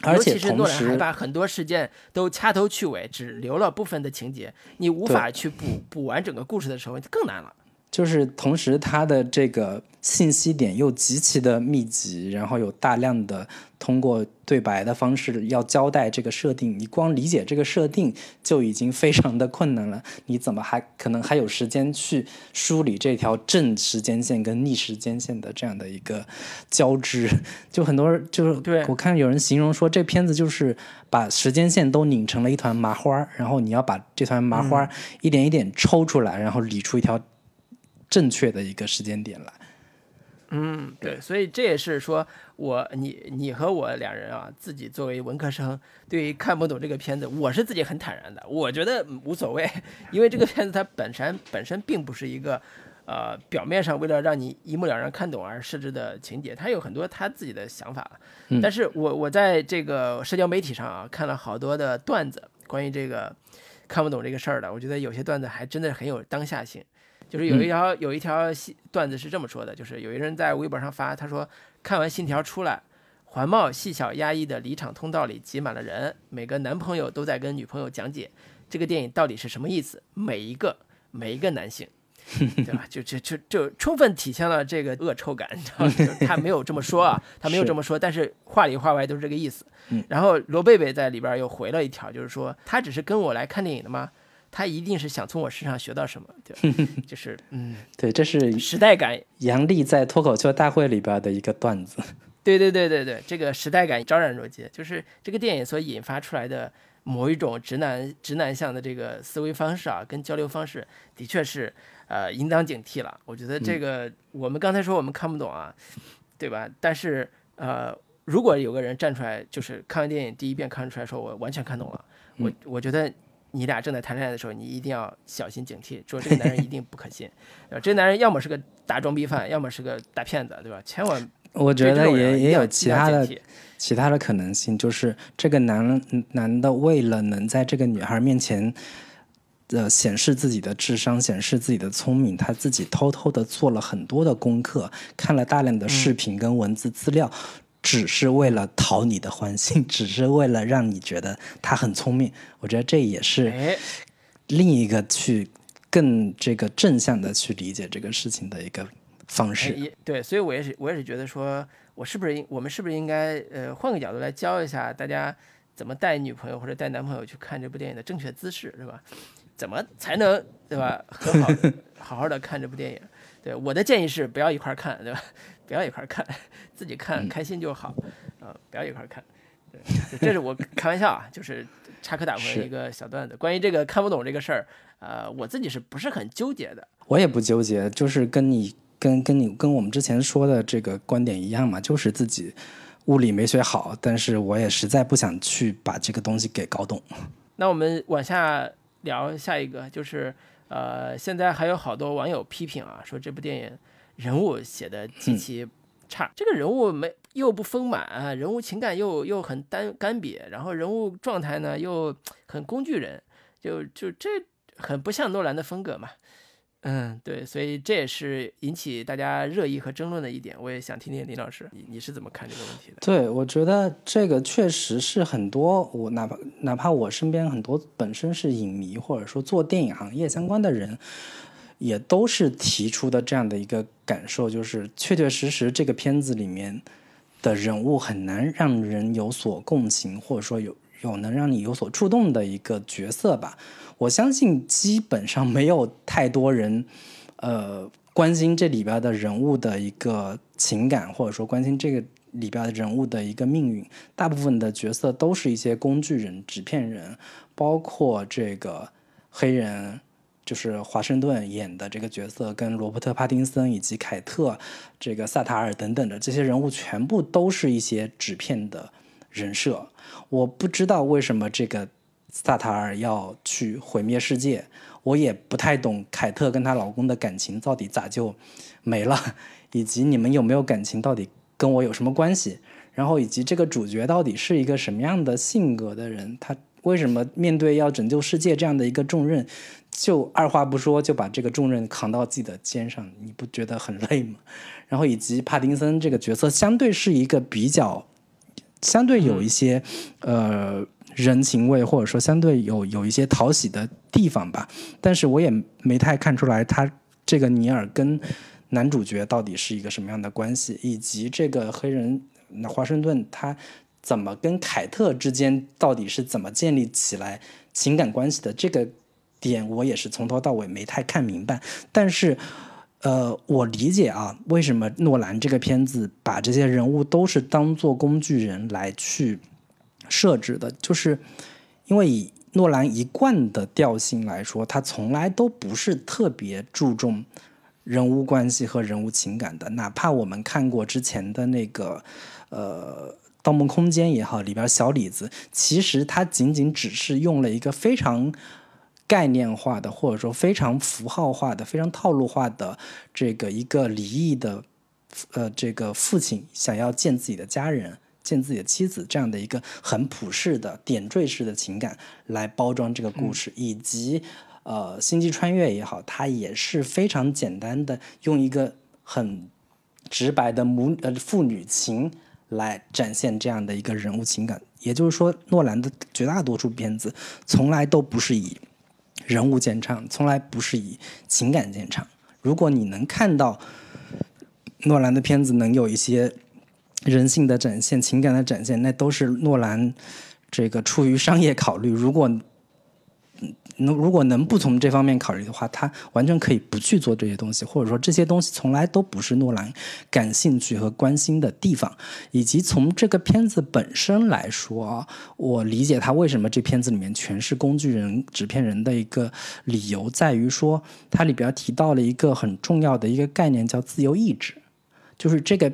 而且是诺兰还把很多事件都掐头去尾，只留了部分的情节，你无法去补补完整个故事的时候，更难了。就是同时，它的这个信息点又极其的密集，然后有大量的通过对白的方式要交代这个设定。你光理解这个设定就已经非常的困难了，你怎么还可能还有时间去梳理这条正时间线跟逆时间线的这样的一个交织？就很多人就是对我看有人形容说，这片子就是把时间线都拧成了一团麻花，然后你要把这团麻花一点一点抽出来，然后理出一条。正确的一个时间点来，嗯，对，所以这也是说我你你和我两人啊，自己作为文科生，对于看不懂这个片子，我是自己很坦然的，我觉得无所谓，因为这个片子它本身本身并不是一个 [LAUGHS] 呃表面上为了让你一目了然看懂而设置的情节，它有很多他自己的想法。但是我我在这个社交媒体上啊看了好多的段子，关于这个看不懂这个事儿的，我觉得有些段子还真的很有当下性。就是有一条有一条段子是这么说的，就是有一人在微博上发，他说看完《信条》出来，环贸细小压抑的离场通道里挤满了人，每个男朋友都在跟女朋友讲解这个电影到底是什么意思，每一个每一个男性，[LAUGHS] 对吧？就就就就充分体现了这个恶臭感，你知道吗？他没有这么说啊，他没有这么说，但是话里话外都是这个意思。然后罗贝贝在里边又回了一条，就是说他只是跟我来看电影的吗？他一定是想从我身上学到什么，对吧，[LAUGHS] 就是嗯，对，这是时代感。杨笠在脱口秀大会里边的一个段子。对对对对对，这个时代感昭然若揭，就是这个电影所引发出来的某一种直男直男向的这个思维方式啊，跟交流方式，的确是呃应当警惕了。我觉得这个我们刚才说我们看不懂啊，对吧？但是呃，如果有个人站出来，就是看完电影第一遍看出来说我完全看懂了，我我觉得。你俩正在谈恋爱的时候，你一定要小心警惕，说这个男人一定不可信，[LAUGHS] 对吧？这男人要么是个大装逼犯，要么是个大骗子，对吧？千万，我觉得也也有其他的其他的可能性，就是这个男男的为了能在这个女孩面前，呃，显示自己的智商，显示自己的聪明，他自己偷偷的做了很多的功课，看了大量的视频跟文字资料。只是为了讨你的欢心，只是为了让你觉得他很聪明。我觉得这也是另一个去更这个正向的去理解这个事情的一个方式。对，所以我也是，我也是觉得说，我是不是我们是不是应该呃换个角度来教一下大家怎么带女朋友或者带男朋友去看这部电影的正确姿势，是吧？怎么才能对吧？很 [LAUGHS] 好好好的看这部电影。对，我的建议是不要一块儿看，对吧？不要一块看，自己看开心就好，呃，不要一块看。对，这是我开玩笑啊，就是插科打诨的一个小段子。关于这个看不懂这个事儿，呃，我自己是不是很纠结的？我也不纠结，就是跟你跟跟你跟我们之前说的这个观点一样嘛，就是自己物理没学好，但是我也实在不想去把这个东西给搞懂。那我们往下聊下一个，就是呃，现在还有好多网友批评啊，说这部电影。人物写的极其差，这个人物没又不丰满啊，人物情感又又很单干瘪，然后人物状态呢又很工具人，就就这很不像诺兰的风格嘛。嗯，对，所以这也是引起大家热议和争论的一点。我也想听听林老师，你你是怎么看这个问题的？对，我觉得这个确实是很多我哪怕哪怕我身边很多本身是影迷或者说做电影行业相关的人。也都是提出的这样的一个感受，就是确确实实这个片子里面的人物很难让人有所共情，或者说有有能让你有所触动的一个角色吧。我相信基本上没有太多人，呃，关心这里边的人物的一个情感，或者说关心这个里边的人物的一个命运。大部分的角色都是一些工具人、纸片人，包括这个黑人。就是华盛顿演的这个角色，跟罗伯特·帕丁森以及凯特、这个萨塔尔等等的这些人物，全部都是一些纸片的人设。我不知道为什么这个萨塔尔要去毁灭世界，我也不太懂凯特跟她老公的感情到底咋就没了，以及你们有没有感情到底跟我有什么关系？然后以及这个主角到底是一个什么样的性格的人？他为什么面对要拯救世界这样的一个重任，就二话不说就把这个重任扛到自己的肩上？你不觉得很累吗？然后以及帕丁森这个角色，相对是一个比较，相对有一些呃人情味，或者说相对有有一些讨喜的地方吧。但是我也没太看出来他这个尼尔跟男主角到底是一个什么样的关系，以及这个黑人。那华盛顿他怎么跟凯特之间到底是怎么建立起来情感关系的？这个点我也是从头到尾没太看明白。但是，呃，我理解啊，为什么诺兰这个片子把这些人物都是当做工具人来去设置的，就是因为以诺兰一贯的调性来说，他从来都不是特别注重。人物关系和人物情感的，哪怕我们看过之前的那个，呃，《盗梦空间》也好，里边小李子，其实他仅仅只是用了一个非常概念化的，或者说非常符号化的、非常套路化的这个一个离异的，呃，这个父亲想要见自己的家人、见自己的妻子这样的一个很普世的点缀式的情感来包装这个故事，以及。呃，星际穿越也好，它也是非常简单的，用一个很直白的母呃父女情来展现这样的一个人物情感。也就是说，诺兰的绝大多数片子从来都不是以人物见长，从来不是以情感见长。如果你能看到诺兰的片子能有一些人性的展现、情感的展现，那都是诺兰这个出于商业考虑。如果那如果能不从这方面考虑的话，他完全可以不去做这些东西，或者说这些东西从来都不是诺兰感兴趣和关心的地方。以及从这个片子本身来说，我理解他为什么这片子里面全是工具人、纸片人的一个理由，在于说它里边提到了一个很重要的一个概念，叫自由意志，就是这个。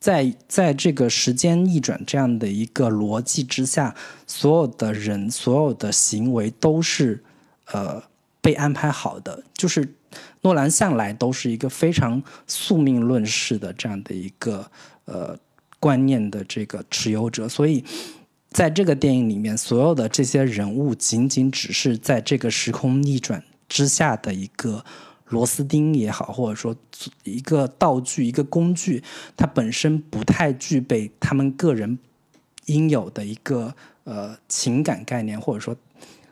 在在这个时间逆转这样的一个逻辑之下，所有的人、所有的行为都是呃被安排好的。就是诺兰向来都是一个非常宿命论式的这样的一个呃观念的这个持有者，所以在这个电影里面，所有的这些人物仅仅只是在这个时空逆转之下的一个。螺丝钉也好，或者说一个道具、一个工具，它本身不太具备他们个人应有的一个呃情感概念，或者说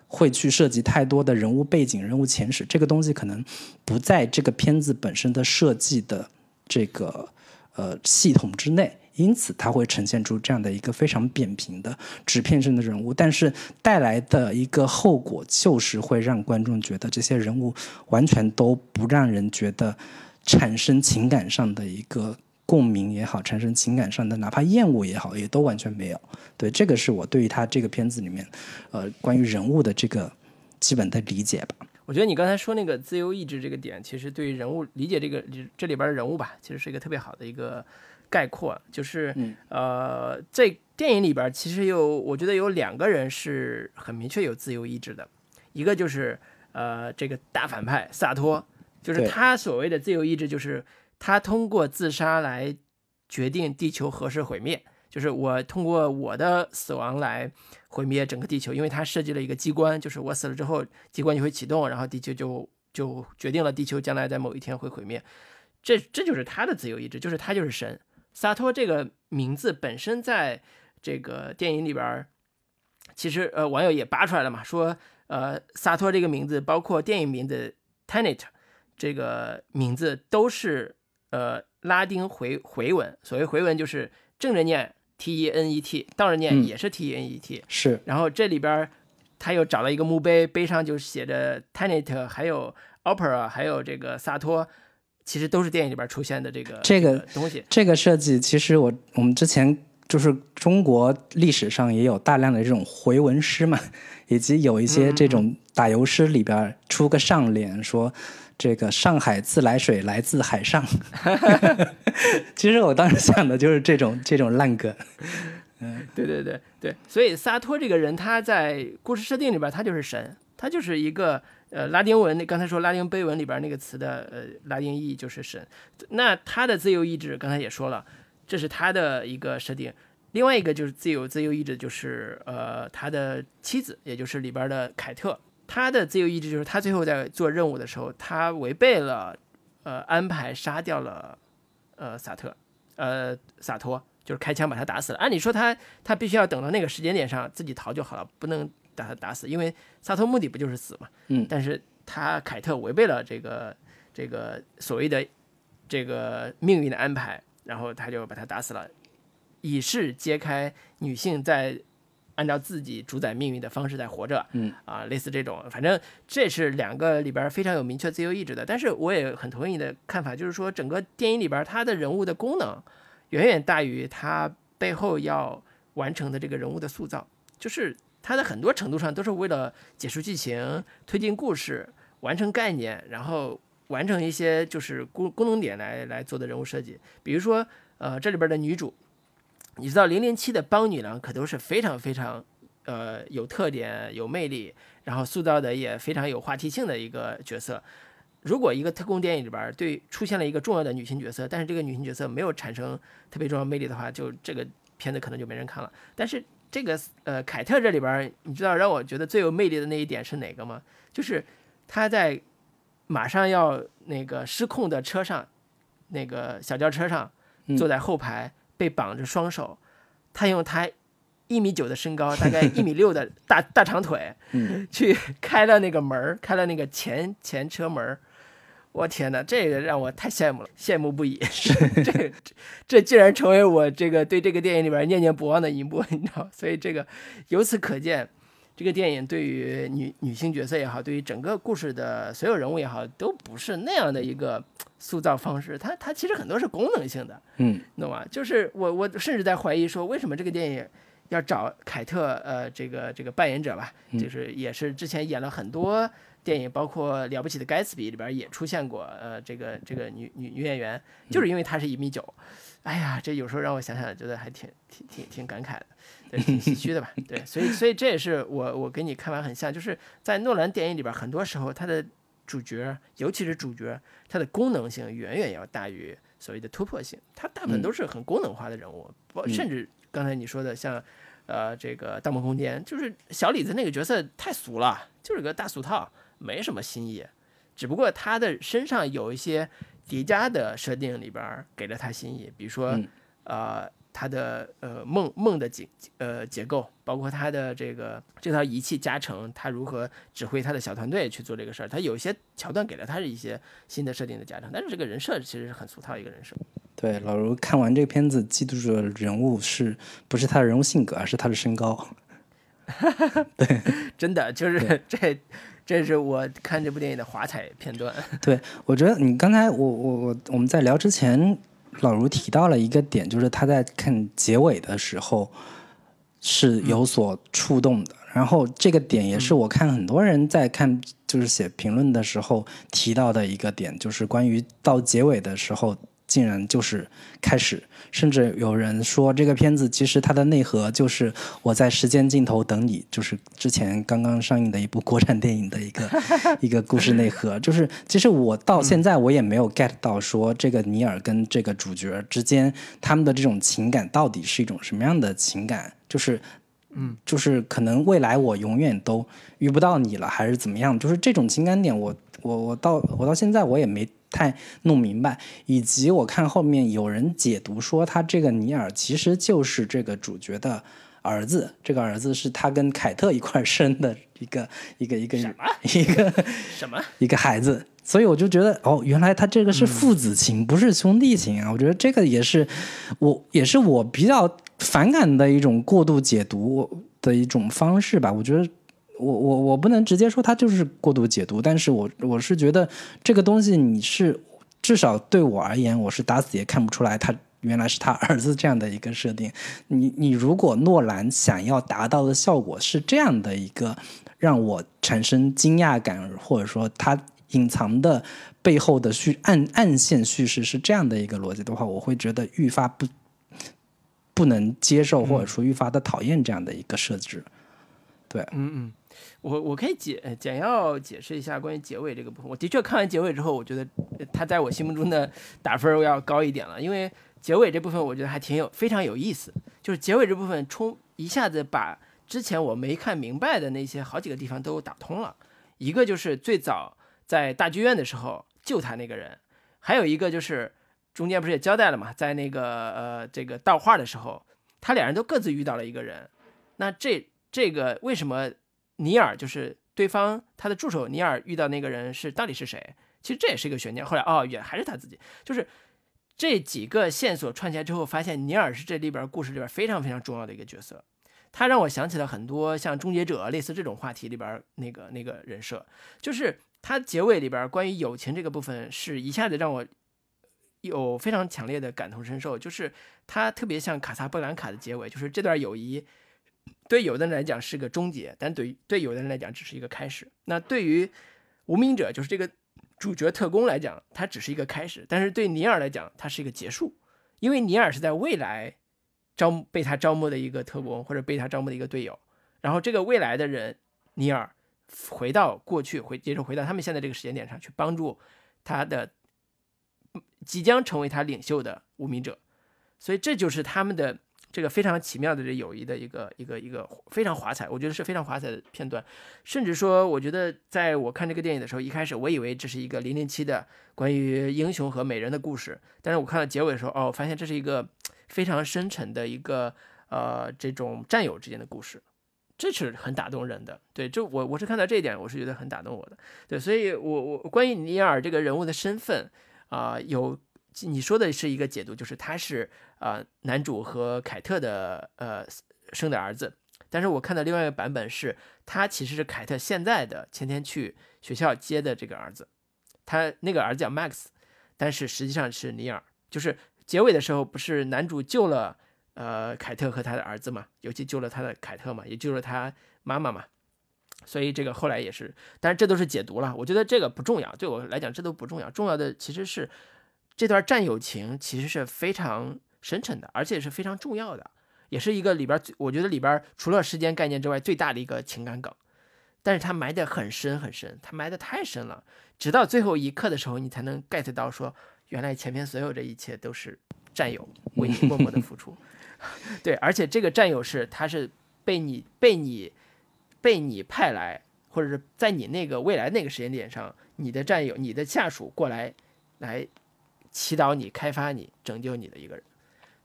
会去涉及太多的人物背景、人物前史，这个东西可能不在这个片子本身的设计的这个呃系统之内。因此，它会呈现出这样的一个非常扁平的纸片式的人物，但是带来的一个后果就是会让观众觉得这些人物完全都不让人觉得产生情感上的一个共鸣也好，产生情感上的哪怕厌恶也好，也都完全没有。对，这个是我对于他这个片子里面，呃，关于人物的这个基本的理解吧。我觉得你刚才说那个自由意志这个点，其实对于人物理解这个这里边的人物吧，其实是一个特别好的一个。概括就是，呃，在电影里边其实有，我觉得有两个人是很明确有自由意志的，一个就是呃这个大反派萨托，就是他所谓的自由意志，就是他通过自杀来决定地球何时毁灭，就是我通过我的死亡来毁灭整个地球，因为他设计了一个机关，就是我死了之后机关就会启动，然后地球就就决定了地球将来在某一天会毁灭，这这就是他的自由意志，就是他就是神。萨托这个名字本身在这个电影里边，其实呃网友也扒出来了嘛，说呃萨托这个名字，包括电影名字 Tenet 这个名字都是呃拉丁回回文，所谓回文就是正着念 T E N E T，倒着念也是 T E N E T，是。然后这里边他又找了一个墓碑，碑上就写着 Tenet，还有 Opera，还有这个萨托。其实都是电影里边出现的这个这个东西，这个设计其实我我们之前就是中国历史上也有大量的这种回文诗嘛，以及有一些这种打油诗里边出个上联说这个上海自来水来自海上，[LAUGHS] [LAUGHS] 其实我当时想的就是这种这种烂梗。[LAUGHS] 嗯，对对对对，所以萨托这个人他在故事设定里边他就是神，他就是一个呃，拉丁文那刚才说拉丁碑文里边那个词的呃拉丁意义就是神。那他的自由意志刚才也说了，这是他的一个设定。另外一个就是自由自由意志，就是呃他的妻子，也就是里边的凯特，他的自由意志就是他最后在做任务的时候，他违背了呃安排，杀掉了呃萨特，呃萨托，就是开枪把他打死了。按理说他他必须要等到那个时间点上自己逃就好了，不能把他打死，因为萨托目的不就是死嘛。嗯，但是他凯特违背了这个这个所谓的这个命运的安排，然后他就把他打死了。以示揭开女性在按照自己主宰命运的方式在活着，嗯啊，类似这种，反正这是两个里边非常有明确自由意志的。但是我也很同意你的看法，就是说整个电影里边他的人物的功能远远大于他背后要完成的这个人物的塑造，就是他在很多程度上都是为了解释剧情、推进故事、完成概念，然后完成一些就是功功能点来来做的人物设计。比如说，呃，这里边的女主。你知道零零七的邦女郎可都是非常非常，呃，有特点、有魅力，然后塑造的也非常有话题性的一个角色。如果一个特工电影里边对出现了一个重要的女性角色，但是这个女性角色没有产生特别重要魅力的话，就这个片子可能就没人看了。但是这个呃凯特这里边，你知道让我觉得最有魅力的那一点是哪个吗？就是她在马上要那个失控的车上，那个小轿车上坐在后排。被绑着双手，他用他一米九的身高，大概一米六的大大长腿，[LAUGHS] 去开了那个门开了那个前前车门我天哪，这个让我太羡慕了，羡慕不已。[LAUGHS] 这这竟然成为我这个对这个电影里边念念不忘的一幕，你知道？所以这个由此可见。这个电影对于女女性角色也好，对于整个故事的所有人物也好，都不是那样的一个塑造方式。它它其实很多是功能性的，嗯，懂吗？就是我我甚至在怀疑说，为什么这个电影要找凯特呃这个这个扮演者吧，就是也是之前演了很多电影，包括《了不起的盖茨比》里边也出现过呃这个这个女女女演员，就是因为她是一米九。哎呀，这有时候让我想想，觉得还挺挺挺挺感慨的。对，挺唏嘘的吧？对，所以所以这也是我我跟你看完很像，就是在诺兰电影里边，很多时候他的主角，尤其是主角，他的功能性远远要大于所谓的突破性。他大部分都是很功能化的人物，甚至刚才你说的像，呃，这个《盗梦空间》，就是小李子那个角色太俗了，就是个大俗套，没什么新意。只不过他的身上有一些叠加的设定里边给了他新意，比如说，呃。它的呃梦梦的结呃结构，包括它的这个这套仪器加成，它如何指挥他的小团队去做这个事儿，它有一些桥段给了他是一些新的设定的加成，但是这个人设其实是很俗套一个人设。对，老卢看完这个片子，记住的人物是不是他的人物性格，而是他的身高。[LAUGHS] 对，真的就是这，这是我看这部电影的华彩片段。对，我觉得你刚才我我我我们在聊之前。老卢提到了一个点，就是他在看结尾的时候是有所触动的。然后这个点也是我看很多人在看，就是写评论的时候提到的一个点，就是关于到结尾的时候。竟然就是开始，甚至有人说这个片子其实它的内核就是我在时间尽头等你，就是之前刚刚上映的一部国产电影的一个 [LAUGHS] 一个故事内核。就是其实我到现在我也没有 get 到说这个尼尔跟这个主角之间他们的这种情感到底是一种什么样的情感？就是嗯，就是可能未来我永远都遇不到你了，还是怎么样？就是这种情感点，我我我到我到现在我也没。太弄明白，以及我看后面有人解读说，他这个尼尔其实就是这个主角的儿子，这个儿子是他跟凯特一块生的一个 [LAUGHS] 一个一个什么一个什么 [LAUGHS] 一个孩子，所以我就觉得哦，原来他这个是父子情，不是兄弟情啊！我觉得这个也是我也是我比较反感的一种过度解读的一种方式吧，我觉得。我我我不能直接说他就是过度解读，但是我我是觉得这个东西你是至少对我而言，我是打死也看不出来他原来是他儿子这样的一个设定。你你如果诺兰想要达到的效果是这样的一个让我产生惊讶感，或者说他隐藏的背后的叙暗暗线叙事是这样的一个逻辑的话，我会觉得愈发不不能接受，或者说愈发的讨厌这样的一个设置。对，嗯嗯。我我可以简简要解释一下关于结尾这个部分。我的确看完结尾之后，我觉得它在我心目中的打分要高一点了，因为结尾这部分我觉得还挺有非常有意思。就是结尾这部分冲一下子把之前我没看明白的那些好几个地方都打通了。一个就是最早在大剧院的时候救他那个人，还有一个就是中间不是也交代了嘛，在那个呃这个道画的时候，他俩人都各自遇到了一个人。那这这个为什么？尼尔就是对方他的助手，尼尔遇到那个人是到底是谁？其实这也是一个悬念。后来哦，也还是他自己。就是这几个线索串起来之后，发现尼尔是这里边故事里边非常非常重要的一个角色。他让我想起了很多像终结者类似这种话题里边那个那个人设。就是他结尾里边关于友情这个部分，是一下子让我有非常强烈的感同身受。就是他特别像卡萨布兰卡的结尾，就是这段友谊。对有的人来讲是个终结，但对于对有的人来讲只是一个开始。那对于无名者，就是这个主角特工来讲，它只是一个开始；但是对尼尔来讲，它是一个结束，因为尼尔是在未来招被他招募的一个特工，或者被他招募的一个队友。然后这个未来的人尼尔回到过去，回接着回到他们现在这个时间点上去帮助他的即将成为他领袖的无名者，所以这就是他们的。这个非常奇妙的这友谊的一个一个一个非常华彩，我觉得是非常华彩的片段。甚至说，我觉得在我看这个电影的时候，一开始我以为这是一个零零七的关于英雄和美人的故事，但是我看到结尾的时候，哦，发现这是一个非常深沉的一个呃这种战友之间的故事，这是很打动人的。对，就我我是看到这一点，我是觉得很打动我的。对，所以我我关于尼尔这个人物的身份啊，有。你说的是一个解读，就是他是呃男主和凯特的呃生的儿子，但是我看到另外一个版本是，他其实是凯特现在的前天去学校接的这个儿子，他那个儿子叫 Max，但是实际上是尼尔，就是结尾的时候不是男主救了呃凯特和他的儿子嘛，尤其救了他的凯特嘛，也救了他妈妈嘛，所以这个后来也是，但是这都是解读了，我觉得这个不重要，对我来讲这都不重要，重要的其实是。这段战友情其实是非常深沉的，而且是非常重要的，也是一个里边我觉得里边除了时间概念之外最大的一个情感梗。但是它埋得很深很深，它埋得太深了，直到最后一刻的时候，你才能 get 到说，原来前面所有这一切都是战友为你默默的付出。[LAUGHS] 对，而且这个战友是他是被你被你被你派来，或者是在你那个未来那个时间点上，你的战友、你的下属过来来。祈祷你、开发你、拯救你的一个人，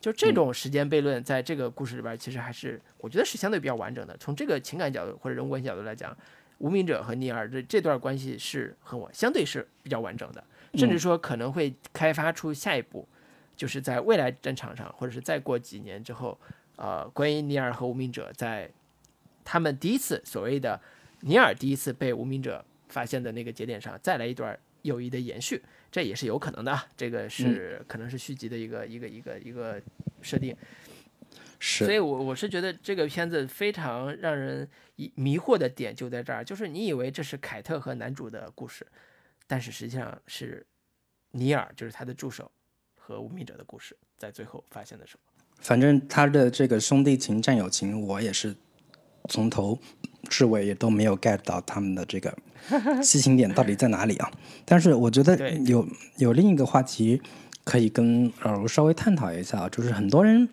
就这种时间悖论，在这个故事里边，其实还是我觉得是相对比较完整的。从这个情感角度或者人物关系角度来讲，无名者和尼尔的这段关系是很我，相对是比较完整的，甚至说可能会开发出下一步，就是在未来战场上，或者是再过几年之后，呃，关于尼尔和无名者在他们第一次所谓的尼尔第一次被无名者发现的那个节点上，再来一段友谊的延续。这也是有可能的，这个是可能是续集的一个一个一个一个设定，是。所以，我我是觉得这个片子非常让人迷迷惑的点就在这儿，就是你以为这是凯特和男主的故事，但是实际上是尼尔，就是他的助手和无名者的故事，在最后发现的时候。反正他的这个兄弟情、战友情，我也是从头。至尾也都没有 get 到他们的这个 [LAUGHS] 吸睛点到底在哪里啊？但是我觉得有有另一个话题可以跟老卢稍微探讨一下，就是很多人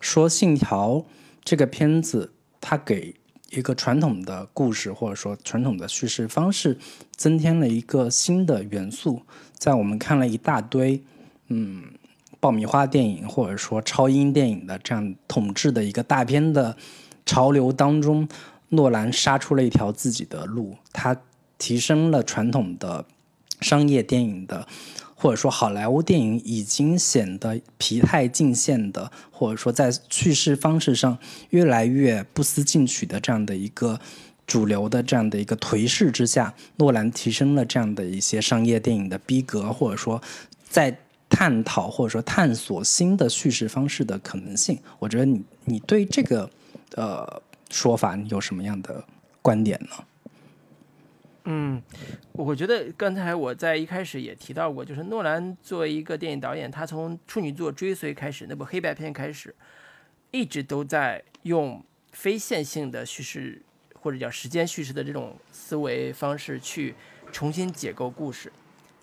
说《信条》这个片子，它给一个传统的故事或者说传统的叙事方式增添了一个新的元素。在我们看了一大堆嗯爆米花电影或者说超英电影的这样统治的一个大片的潮流当中。诺兰杀出了一条自己的路，他提升了传统的商业电影的，或者说好莱坞电影已经显得疲态尽现的，或者说在叙事方式上越来越不思进取的这样的一个主流的这样的一个颓势之下，诺兰提升了这样的一些商业电影的逼格，或者说在探讨或者说探索新的叙事方式的可能性。我觉得你你对这个呃。说法，你有什么样的观点呢？嗯，我觉得刚才我在一开始也提到过，就是诺兰作为一个电影导演，他从处女座追随开始，那部黑白片开始，一直都在用非线性的叙事或者叫时间叙事的这种思维方式去重新解构故事。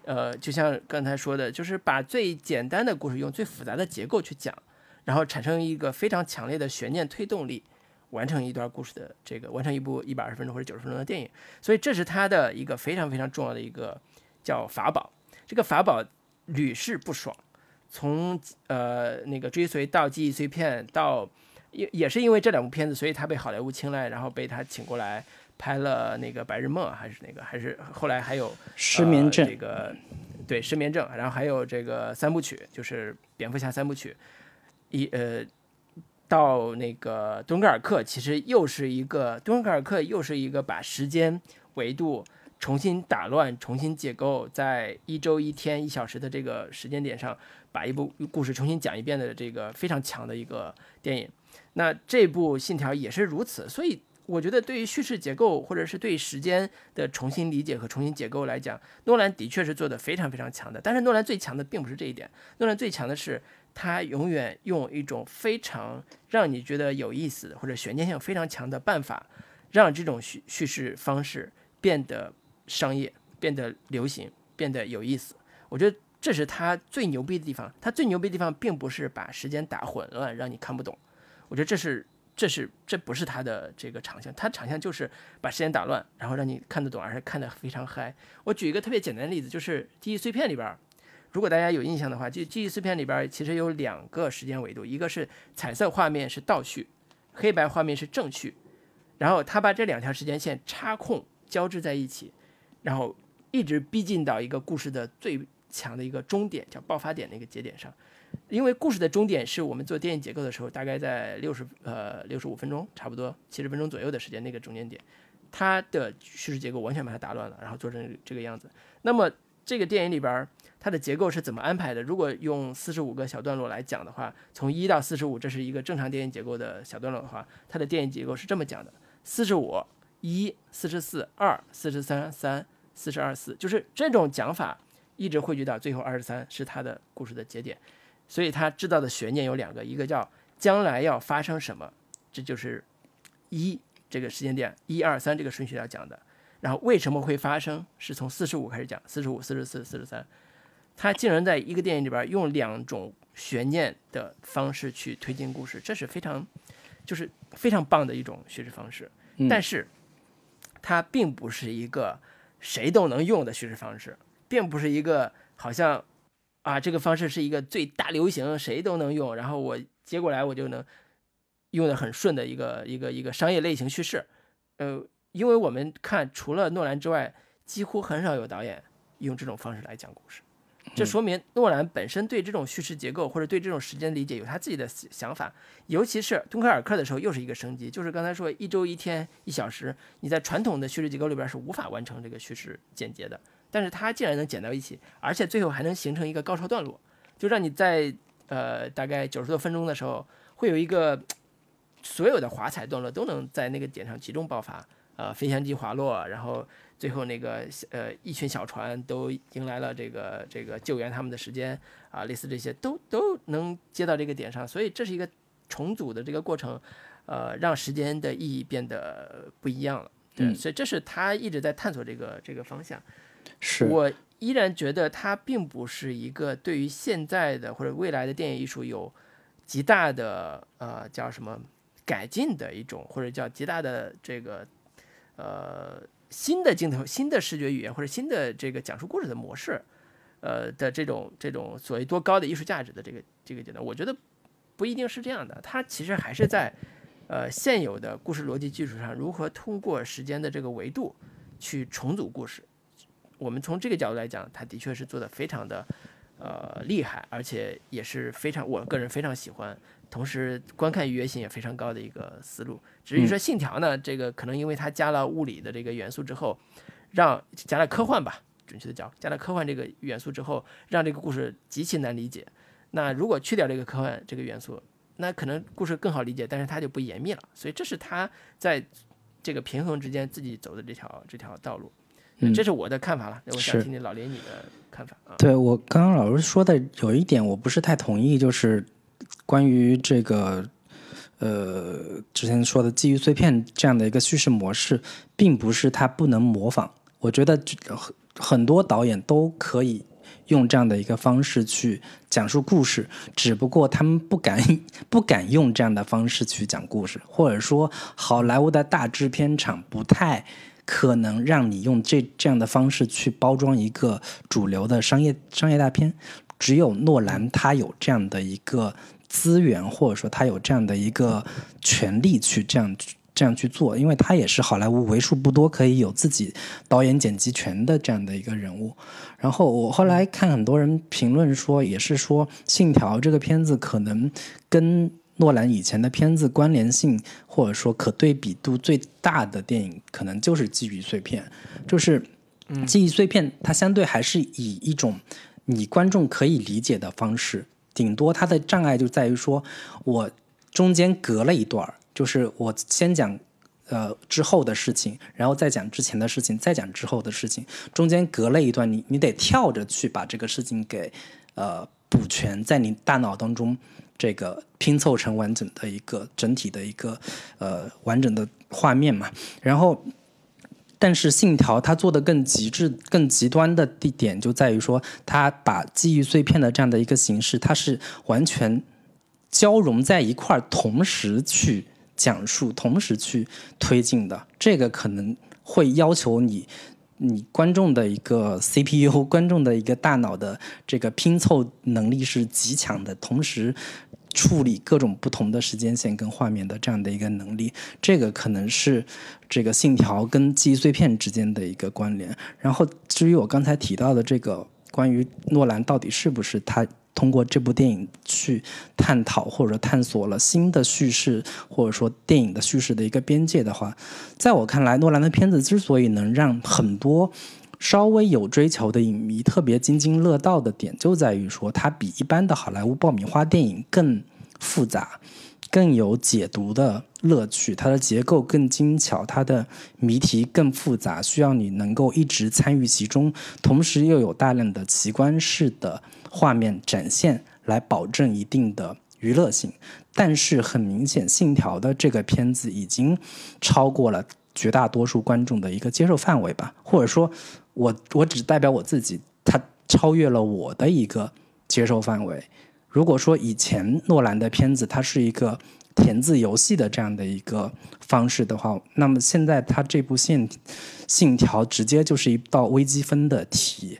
呃，就像刚才说的，就是把最简单的故事用最复杂的结构去讲，然后产生一个非常强烈的悬念推动力，完成一段故事的这个完成一部一百二十分钟或者九十分钟的电影。所以这是他的一个非常非常重要的一个叫法宝。这个法宝屡试不爽，从呃那个追随到记忆碎片到也也是因为这两部片子，所以他被好莱坞青睐，然后被他请过来。拍了那个《白日梦》，还是那个，还是后来还有失眠症这个，对失眠症，然后还有这个三部曲，就是蝙蝠侠三部曲，一呃，到那个敦刻尔克，其实又是一个敦刻尔克，又是一个把时间维度重新打乱、重新解构，在一周、一天、一小时的这个时间点上，把一部故事重新讲一遍的这个非常强的一个电影。那这部《信条》也是如此，所以。我觉得对于叙事结构，或者是对时间的重新理解和重新解构来讲，诺兰的确是做的非常非常强的。但是诺兰最强的并不是这一点，诺兰最强的是他永远用一种非常让你觉得有意思或者悬念性非常强的办法，让这种叙叙事方式变得商业、变得流行、变得有意思。我觉得这是他最牛逼的地方。他最牛逼的地方并不是把时间打混乱，让你看不懂。我觉得这是。这是这不是他的这个长项，他长项就是把时间打乱，然后让你看得懂，而且看得非常嗨。我举一个特别简单的例子，就是《记忆碎片》里边，如果大家有印象的话，就《记忆碎片》里边其实有两个时间维度，一个是彩色画面是倒叙，黑白画面是正叙，然后他把这两条时间线插空交织在一起，然后一直逼近到一个故事的最强的一个终点，叫爆发点那个节点上。因为故事的终点是我们做电影结构的时候，大概在六十呃六十五分钟，差不多七十分钟左右的时间，那个中间点，它的叙事结构完全把它打乱了，然后做成这个样子。那么这个电影里边它的结构是怎么安排的？如果用四十五个小段落来讲的话，从一到四十五，这是一个正常电影结构的小段落的话，它的电影结构是这么讲的：四十五一、四十四二、四十三三、四十二四，就是这种讲法一直汇聚到最后二十三，是它的故事的节点。所以他制造的悬念有两个，一个叫将来要发生什么，这就是一这个时间点一二三这个顺序要讲的。然后为什么会发生，是从四十五开始讲，四十五、四十四、四十三。他竟然在一个电影里边用两种悬念的方式去推进故事，这是非常就是非常棒的一种叙事方式。但是它并不是一个谁都能用的叙事方式，并不是一个好像。啊，这个方式是一个最大流行，谁都能用。然后我接过来，我就能用的很顺的一个一个一个商业类型叙事。呃，因为我们看，除了诺兰之外，几乎很少有导演用这种方式来讲故事。这说明诺兰本身对这种叙事结构或者对这种时间理解有他自己的想法。尤其是敦刻尔克的时候，又是一个升级，就是刚才说一周一天一小时，你在传统的叙事结构里边是无法完成这个叙事简洁的。但是它竟然能剪到一起，而且最后还能形成一个高潮段落，就让你在呃大概九十多分钟的时候，会有一个所有的华彩段落都能在那个点上集中爆发，呃，飞翔机滑落，然后最后那个呃一群小船都迎来了这个这个救援他们的时间啊，类似这些都都能接到这个点上，所以这是一个重组的这个过程，呃，让时间的意义变得不一样了，对，所以这是他一直在探索这个这个方向。是。我依然觉得它并不是一个对于现在的或者未来的电影艺术有极大的呃叫什么改进的一种，或者叫极大的这个呃新的镜头、新的视觉语言或者新的这个讲述故事的模式，呃的这种这种所谓多高的艺术价值的这个这个阶段，我觉得不一定是这样的。它其实还是在呃现有的故事逻辑基础上，如何通过时间的这个维度去重组故事。我们从这个角度来讲，它的确是做的非常的，呃，厉害，而且也是非常我个人非常喜欢，同时观看愉悦性也非常高的一个思路。至于说《信条》呢，这个可能因为它加了物理的这个元素之后，让加了科幻吧，准确的讲，加了科幻这个元素之后，让这个故事极其难理解。那如果去掉这个科幻这个元素，那可能故事更好理解，但是它就不严密了。所以这是他在这个平衡之间自己走的这条这条道路。这是我的看法了，我想听听老林你的看法啊。对我刚刚老师说的有一点我不是太同意，就是关于这个呃，之前说的基于碎片这样的一个叙事模式，并不是它不能模仿。我觉得很很多导演都可以用这样的一个方式去讲述故事，只不过他们不敢不敢用这样的方式去讲故事，或者说好莱坞的大制片厂不太可能让你用这这样的方式去包装一个主流的商业商业大片。只有诺兰他有这样的一个。资源或者说他有这样的一个权利去这样这样去做，因为他也是好莱坞为数不多可以有自己导演剪辑权的这样的一个人物。然后我后来看很多人评论说，也是说《信条》这个片子可能跟诺兰以前的片子关联性或者说可对比度最大的电影，可能就是《记忆碎片》，就是《记忆碎片》，它相对还是以一种你观众可以理解的方式。顶多它的障碍就在于说，我中间隔了一段就是我先讲呃之后的事情，然后再讲之前的事情，再讲之后的事情，中间隔了一段，你你得跳着去把这个事情给呃补全，在你大脑当中这个拼凑成完整的一个整体的一个呃完整的画面嘛，然后。但是《信条》它做的更极致、更极端的地点就在于说，它把记忆碎片的这样的一个形式，它是完全交融在一块儿，同时去讲述、同时去推进的。这个可能会要求你、你观众的一个 CPU、观众的一个大脑的这个拼凑能力是极强的，同时。处理各种不同的时间线跟画面的这样的一个能力，这个可能是这个信条跟记忆碎片之间的一个关联。然后至于我刚才提到的这个关于诺兰到底是不是他通过这部电影去探讨或者探索了新的叙事，或者说电影的叙事的一个边界的话，在我看来，诺兰的片子之所以能让很多。稍微有追求的影迷特别津津乐道的点，就在于说它比一般的好莱坞爆米花电影更复杂，更有解读的乐趣。它的结构更精巧，它的谜题更复杂，需要你能够一直参与其中，同时又有大量的奇观式的画面展现，来保证一定的娱乐性。但是很明显，《信条》的这个片子已经超过了绝大多数观众的一个接受范围吧，或者说。我我只代表我自己，他超越了我的一个接受范围。如果说以前诺兰的片子它是一个填字游戏的这样的一个方式的话，那么现在他这部信信条直接就是一道微积分的题。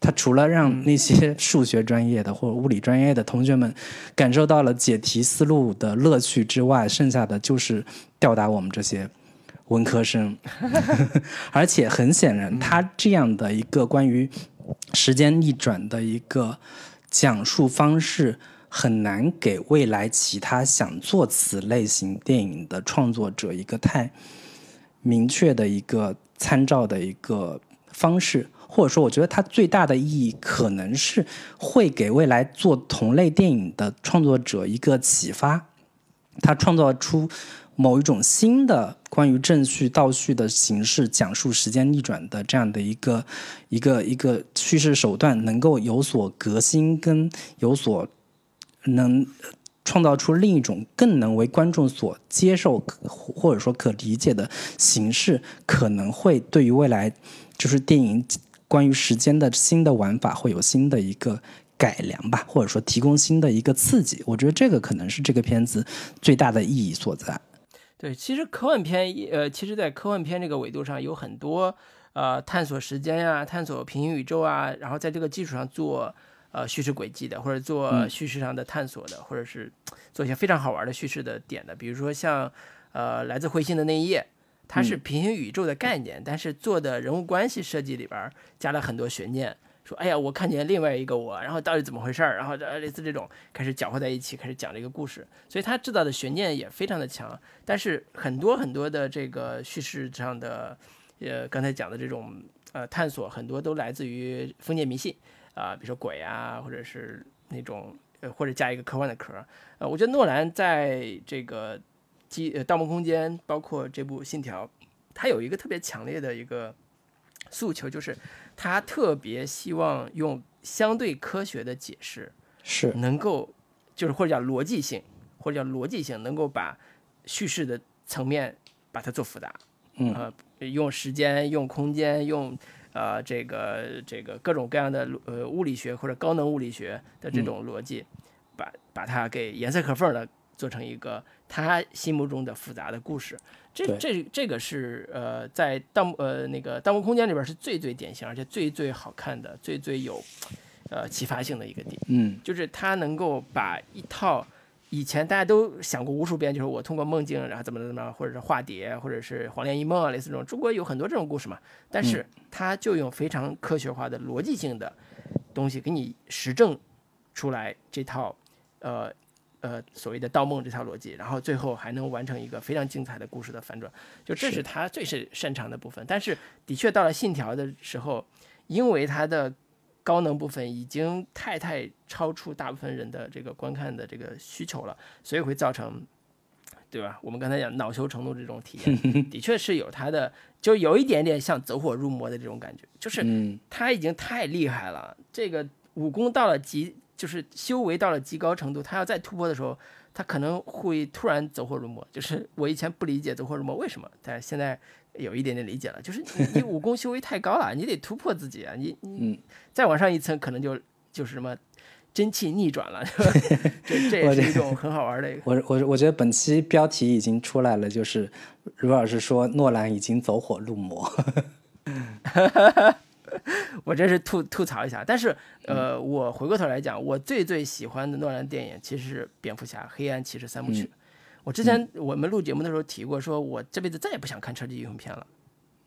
他除了让那些数学专业的或者物理专业的同学们感受到了解题思路的乐趣之外，剩下的就是吊打我们这些。文科生，[LAUGHS] 而且很显然，他这样的一个关于时间逆转的一个讲述方式，很难给未来其他想做此类型电影的创作者一个太明确的一个参照的一个方式，或者说，我觉得它最大的意义可能是会给未来做同类电影的创作者一个启发，他创造出。某一种新的关于正序倒叙的形式，讲述时间逆转的这样的一个一个一个叙事手段，能够有所革新，跟有所能创造出另一种更能为观众所接受或者说可理解的形式，可能会对于未来就是电影关于时间的新的玩法会有新的一个。改良吧，或者说提供新的一个刺激，我觉得这个可能是这个片子最大的意义所在。对，其实科幻片，呃，其实，在科幻片这个维度上，有很多，呃，探索时间呀，探索平行宇宙啊，然后在这个基础上做，呃，叙事轨迹的，或者做叙事上的探索的，或者是做一些非常好玩的叙事的点的，比如说像，呃，来自彗星的那一夜，它是平行宇宙的概念，但是做的人物关系设计里边加了很多悬念。说哎呀，我看见另外一个我，然后到底怎么回事儿？然后类似这种开始搅和在一起，开始讲这个故事，所以他制造的悬念也非常的强。但是很多很多的这个叙事上的，呃，刚才讲的这种呃探索，很多都来自于封建迷信啊，比如说鬼啊，或者是那种呃，或者加一个科幻的壳。呃，我觉得诺兰在这个《机盗梦空间》包括这部《信条》，他有一个特别强烈的一个诉求，就是。他特别希望用相对科学的解释，是能够，就是或者叫逻辑性，或者叫逻辑性，能够把叙事的层面把它做复杂，嗯呃，用时间、用空间、用呃这个这个各种各样的呃物理学或者高能物理学的这种逻辑，把把它给严丝合缝的做成一个他心目中的复杂的故事。这这这个是呃在盗墓呃那个《盗墓空间》里边是最最典型，而且最最好看的、最最有呃启发性的一个点。嗯就是他能够把一套以前大家都想过无数遍，就是我通过梦境，然后怎么怎么样，或者是化蝶，或者是黄粱一梦啊，类似这种，中国有很多这种故事嘛。但是他就用非常科学化的逻辑性的东西给你实证出来这套呃呃所谓的盗梦这套逻辑，然后最后还能完成一个非常精彩的故事的反转，就这是是他最是擅长的部分。但是的确到了信条的时候，因为它的高能部分已经太太超出大部分人的这个观看的这个需求了，所以会造成，对吧？我们刚才讲恼羞成怒这种体验，[LAUGHS] 的确是有它的，就有一点点像走火入魔的这种感觉，就是嗯他已经太厉害了，这个武功到了极，就是修为到了极高程度，他要再突破的时候，他可能会突然走火入魔。就是我以前不理解走火入魔为什么，但是现在有一点点理解了，就是你你武功修为太高了，你得突破自己啊，你你嗯再往上一层，可能就就是什么真气逆转了，[LAUGHS] 这这也是一种很好玩的一个。我我我觉得本期标题已经出来了，就是卢老师说诺兰已经走火入魔。[LAUGHS] [LAUGHS] 我这是吐吐槽一下，但是呃，我回过头来讲，我最最喜欢的诺兰电影其实是《蝙蝠侠：黑暗骑士三部曲》。我之前我们录节目的时候提过，说我这辈子再也不想看超级英雄片了。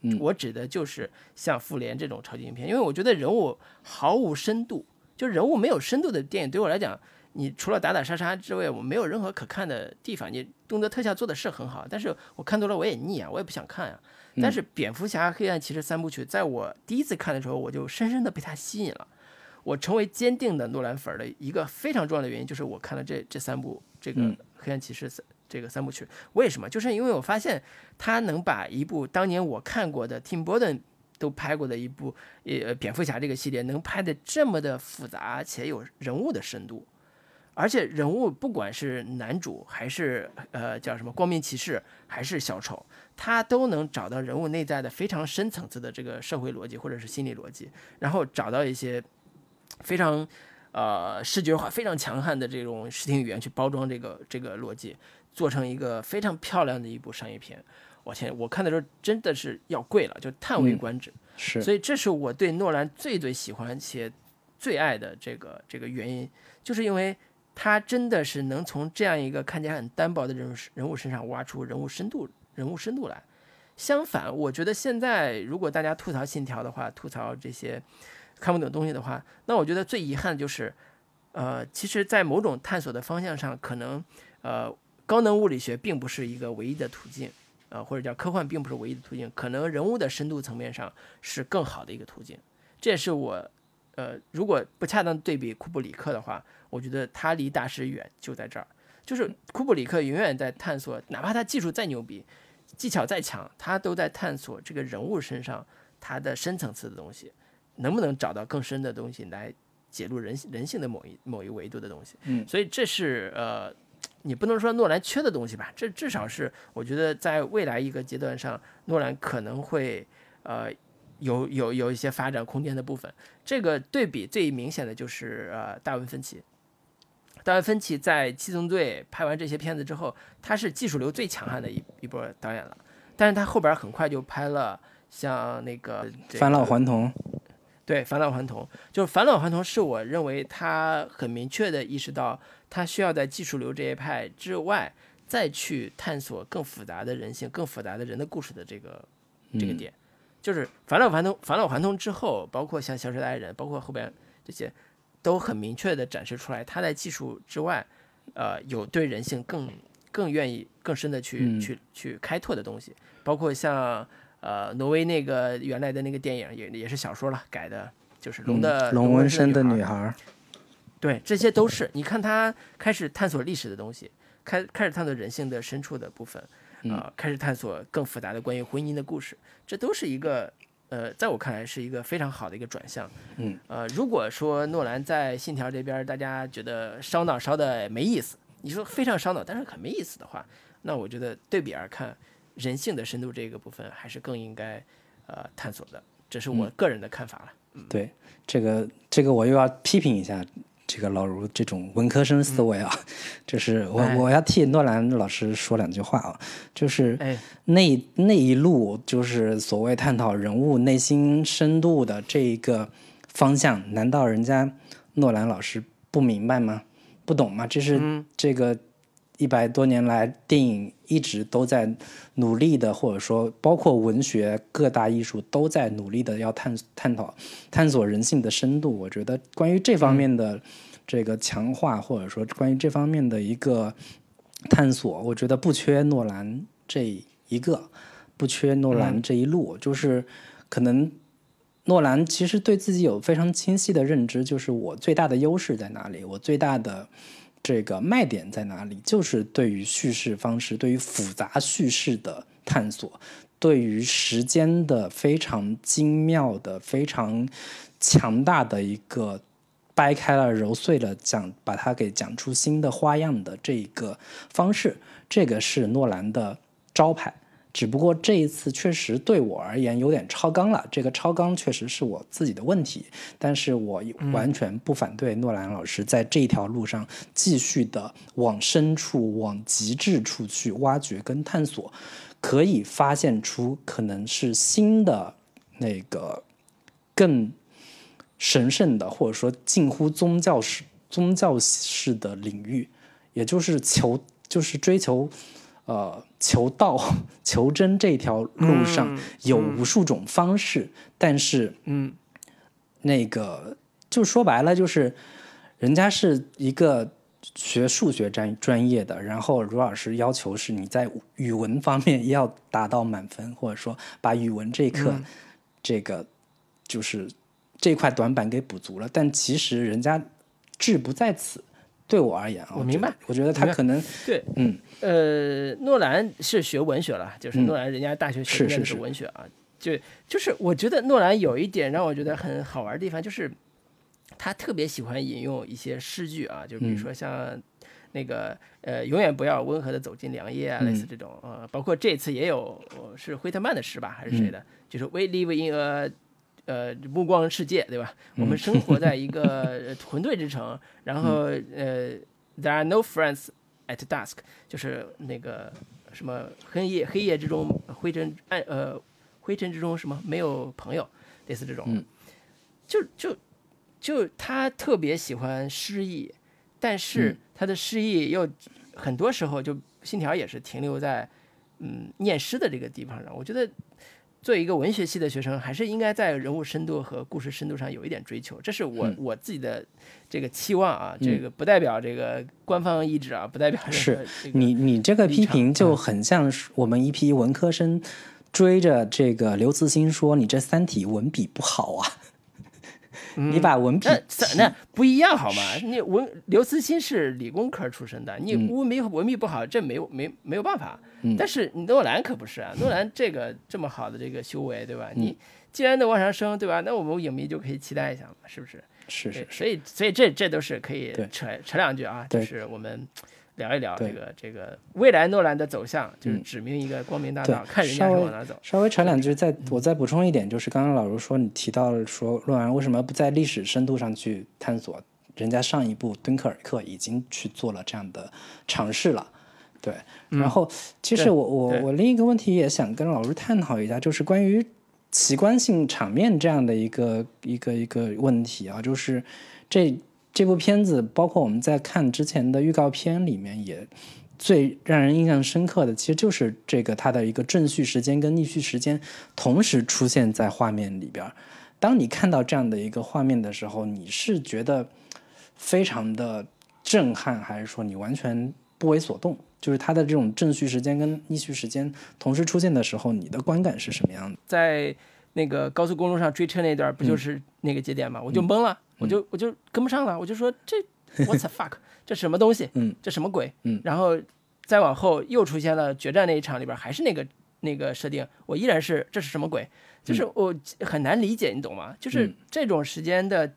嗯我指的就是像复联这种超级英雄片，因为我觉得人物毫无深度，就人物没有深度的电影对我来讲，你除了打打杀杀之外，我没有任何可看的地方。你动作特效做的是很好，但是我看多了我也腻啊，我也不想看啊。但是蝙蝠侠、黑暗骑士三部曲，在我第一次看的时候，我就深深的被它吸引了。我成为坚定的诺兰粉儿的一个非常重要的原因，就是我看了这这三部这个嗯黑暗骑士三这个三部曲。为什么？就是因为我发现他能把一部当年我看过的 Tim Burton 都拍过的一部呃蝙蝠侠这个系列，能拍的这么的复杂且有人物的深度。而且人物不管是男主还是呃叫什么光明骑士还是小丑，他都能找到人物内在的非常深层次的这个社会逻辑或者是心理逻辑，然后找到一些非常呃视觉化非常强悍的这种视听语言去包装这个这个逻辑，做成一个非常漂亮的一部商业片。我天，我看的时候真的是要跪了，就叹为观止。是，所以这是我对诺兰最最喜欢且最爱的这个这个原因，就是因为他真的是能从这样一个看起来很单薄的人物人物身上挖出人物深度人物深度来。相反，我觉得现在如果大家吐槽《信条》的话，吐槽这些看不懂东西的话，那我觉得最遗憾的就是，呃，其实，在某种探索的方向上，可能呃高能物理学并不是一个唯一的途径。呃，或者叫科幻并不是唯一的途径，可能人物的深度层面上是更好的一个途径。这也是我，呃，如果不恰当对比库布里克的话，我觉得他离大师远就在这儿。就是库布里克永远在探索，哪怕他技术再牛逼，技巧再强，他都在探索这个人物身上他的深层次的东西，能不能找到更深的东西来解读人人性的某一某一维度的东西。嗯，所以这是呃。你不能说诺兰缺的东西吧？这至少是我觉得在未来一个阶段上，诺兰可能会呃有有有一些发展空间的部分。这个对比最明显的就是呃大卫芬奇。大卫芬奇在《七宗罪》拍完这些片子之后，他是技术流最强悍的一一波导演了。但是他后边很快就拍了像那个《返老还童》。对，返老还童就是返老还童，是我认为他很明确的意识到，他需要在技术流这一派之外，再去探索更复杂的人性、更复杂的人的故事的这个这个点。就是返老还童，返老还童之后，包括像《消失的爱人》，包括后边这些，都很明确的展示出来，他在技术之外，呃，有对人性更更愿意更深的去、嗯去去开拓的东西，包括像。呃，挪威那个原来的那个电影也也是小说了改的，就是龙的、嗯、龙纹身的女孩。对，这些都是你看他开始探索历史的东西，开开始探索人性的深处的部分，啊、呃，开始探索更复杂的关于婚姻的故事，这都是一个呃，在我看来是一个非常好的一个转向。嗯，呃，如果说诺兰在《信条》这边大家觉得烧脑烧的没意思，你说非常烧脑，但是很没意思的话，那我觉得对比而看，人性的深度这个部分还是更应该呃探索的，这是我个人的看法了。对，这个这个我又要批评一下这个老如这种文科生思维啊，[LAUGHS] 就是我我要替诺兰老师说两句话啊，就是那那一路就是所谓探讨人物内心深度的这一个方向，难道人家诺兰老师不明白吗？不懂吗？这是这个。一百多年来，电影一直都在努力的，或者说包括文学各大艺术都在努力的要探探讨、探索人性的深度。我觉得关于这方面的这个强化，或者说关于这方面的一个探索，我觉得不缺诺兰这一个，不缺诺兰这一路。就是可能诺兰其实对自己有非常清晰的认知，就是我最大的优势在哪里，我最大的。这个卖点在哪里？就是对于叙事方式，对于复杂叙事的探索，对于时间的非常精妙的、非常强大的一个掰开了揉碎了讲，把它给讲出新的花样的这一个方式，这个是诺兰的招牌。只不过这一次确实对我而言有点超纲了，这个超纲确实是我自己的问题，但是我完全不反对诺兰老师在这条路上继续的往深处、往极致处去挖掘跟探索，可以发现出可能是新的那个更神圣的，或者说近乎宗教式、宗教式的领域，也就是求，就是追求。呃，求道、[LAUGHS] 求真这条路上有无数种方式，但是，嗯，那个就说白了，就是人家是一个学数学专专业的，然后卢老师要求是你在语文方面要达到满分，或者说把语文这一课这个就是这块短板给补足了，但其实人家志不在此。对我而言啊，我明白，我觉得他可能对，嗯，呃，诺兰是学文学了，就是诺兰人家大学学的是文学啊，就就是我觉得诺兰有一点让我觉得很好玩的地方，就是他特别喜欢引用一些诗句啊，就比如说像那个呃，永远不要温和的走进良夜啊，类似这种呃，包括这次也有是惠特曼的诗吧，还是谁的，就是 We live in a 呃，目光世界，对吧？我们生活在一个 [LAUGHS] 混沌之城，然后呃，There are no friends at dusk，就是那个什么黑夜，黑夜之中灰尘暗呃灰尘之中什么没有朋友，类似这种，就就就他特别喜欢诗意，但是他的诗意又很多时候就信条也是停留在嗯念诗的这个地方上，我觉得。作为一个文学系的学生，还是应该在人物深度和故事深度上有一点追求，这是我我自己的这个期望啊。这个不代表这个官方意志啊，不代表是你你这个批评就很像我们一批文科生追着这个刘慈欣说你这《三体》文笔不好啊。你把文笔那不一样好吗？你文刘慈欣是理工科出身的，你文笔文笔不好，这没有没没有办法。但是诺兰可不是啊，诺兰这个这么好的这个修为，对吧？你既然能往上升，对吧？那我们影迷就可以期待一下嘛，是不是？是是。所以所以这这都是可以扯扯两句啊，就是我们。聊一聊这个这个未来诺兰的走向，就是指明一个光明大道，看人家是往哪走。稍微扯两句，再我再补充一点，就是刚刚老卢说你提到了说诺兰为什么不在历史深度上去探索？人家上一部《敦刻尔克》已经去做了这样的尝试了，对。然后其实我我我另一个问题也想跟老卢探讨一下，就是关于奇观性场面这样的一个一个一个问题啊，就是这。这部片子包括我们在看之前的预告片里面，也最让人印象深刻的，其实就是这个它的一个正序时间跟逆序时间同时出现在画面里边。当你看到这样的一个画面的时候，你是觉得非常的震撼，还是说你完全不为所动？就是它的这种正序时间跟逆序时间同时出现的时候，你的观感是什么样的？在那个高速公路上追车那段，不就是那个节点吗？我就懵了。我就我就跟不上了，我就说这 [LAUGHS] What the fuck，这什么东西？嗯，这什么鬼？嗯，然后再往后又出现了决战那一场里边还是那个那个设定，我依然是这是什么鬼？就是我很难理解，你懂吗？就是这种时间的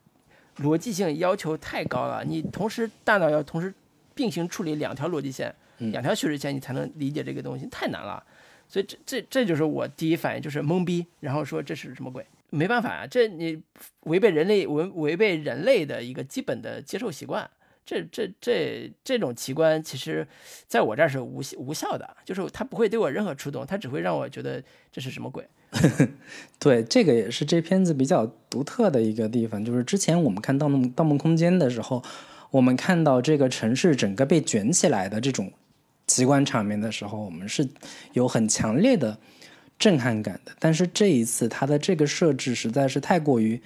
逻辑性要求太高了，你同时大脑要同时并行处理两条逻辑线、两条叙事线，你才能理解这个东西，太难了。所以这这这就是我第一反应，就是懵逼，然后说这是什么鬼？没办法啊，这你违背人类违违背人类的一个基本的接受习惯。这这这这种奇观，其实在我这儿是无无效的，就是它不会对我任何触动，它只会让我觉得这是什么鬼。[LAUGHS] 对，这个也是这片子比较独特的一个地方，就是之前我们看《盗梦盗梦空间》的时候，我们看到这个城市整个被卷起来的这种奇观场面的时候，我们是有很强烈的震撼感的。但是这一次，它的这个设置实在是太过于。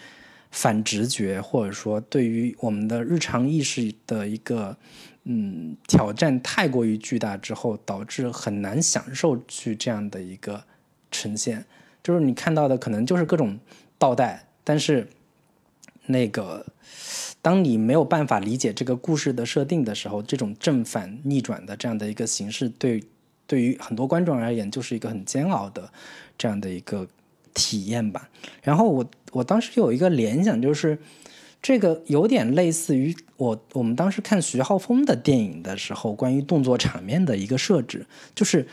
反直觉，或者说对于我们的日常意识的一个嗯挑战太过于巨大之后，导致很难享受去这样的一个呈现。就是你看到的可能就是各种倒带，但是那个当你没有办法理解这个故事的设定的时候，这种正反逆转的这样的一个形式，对对于很多观众而言，就是一个很煎熬的这样的一个。体验吧。然后我我当时有一个联想，就是这个有点类似于我我们当时看徐浩峰的电影的时候，关于动作场面的一个设置，就是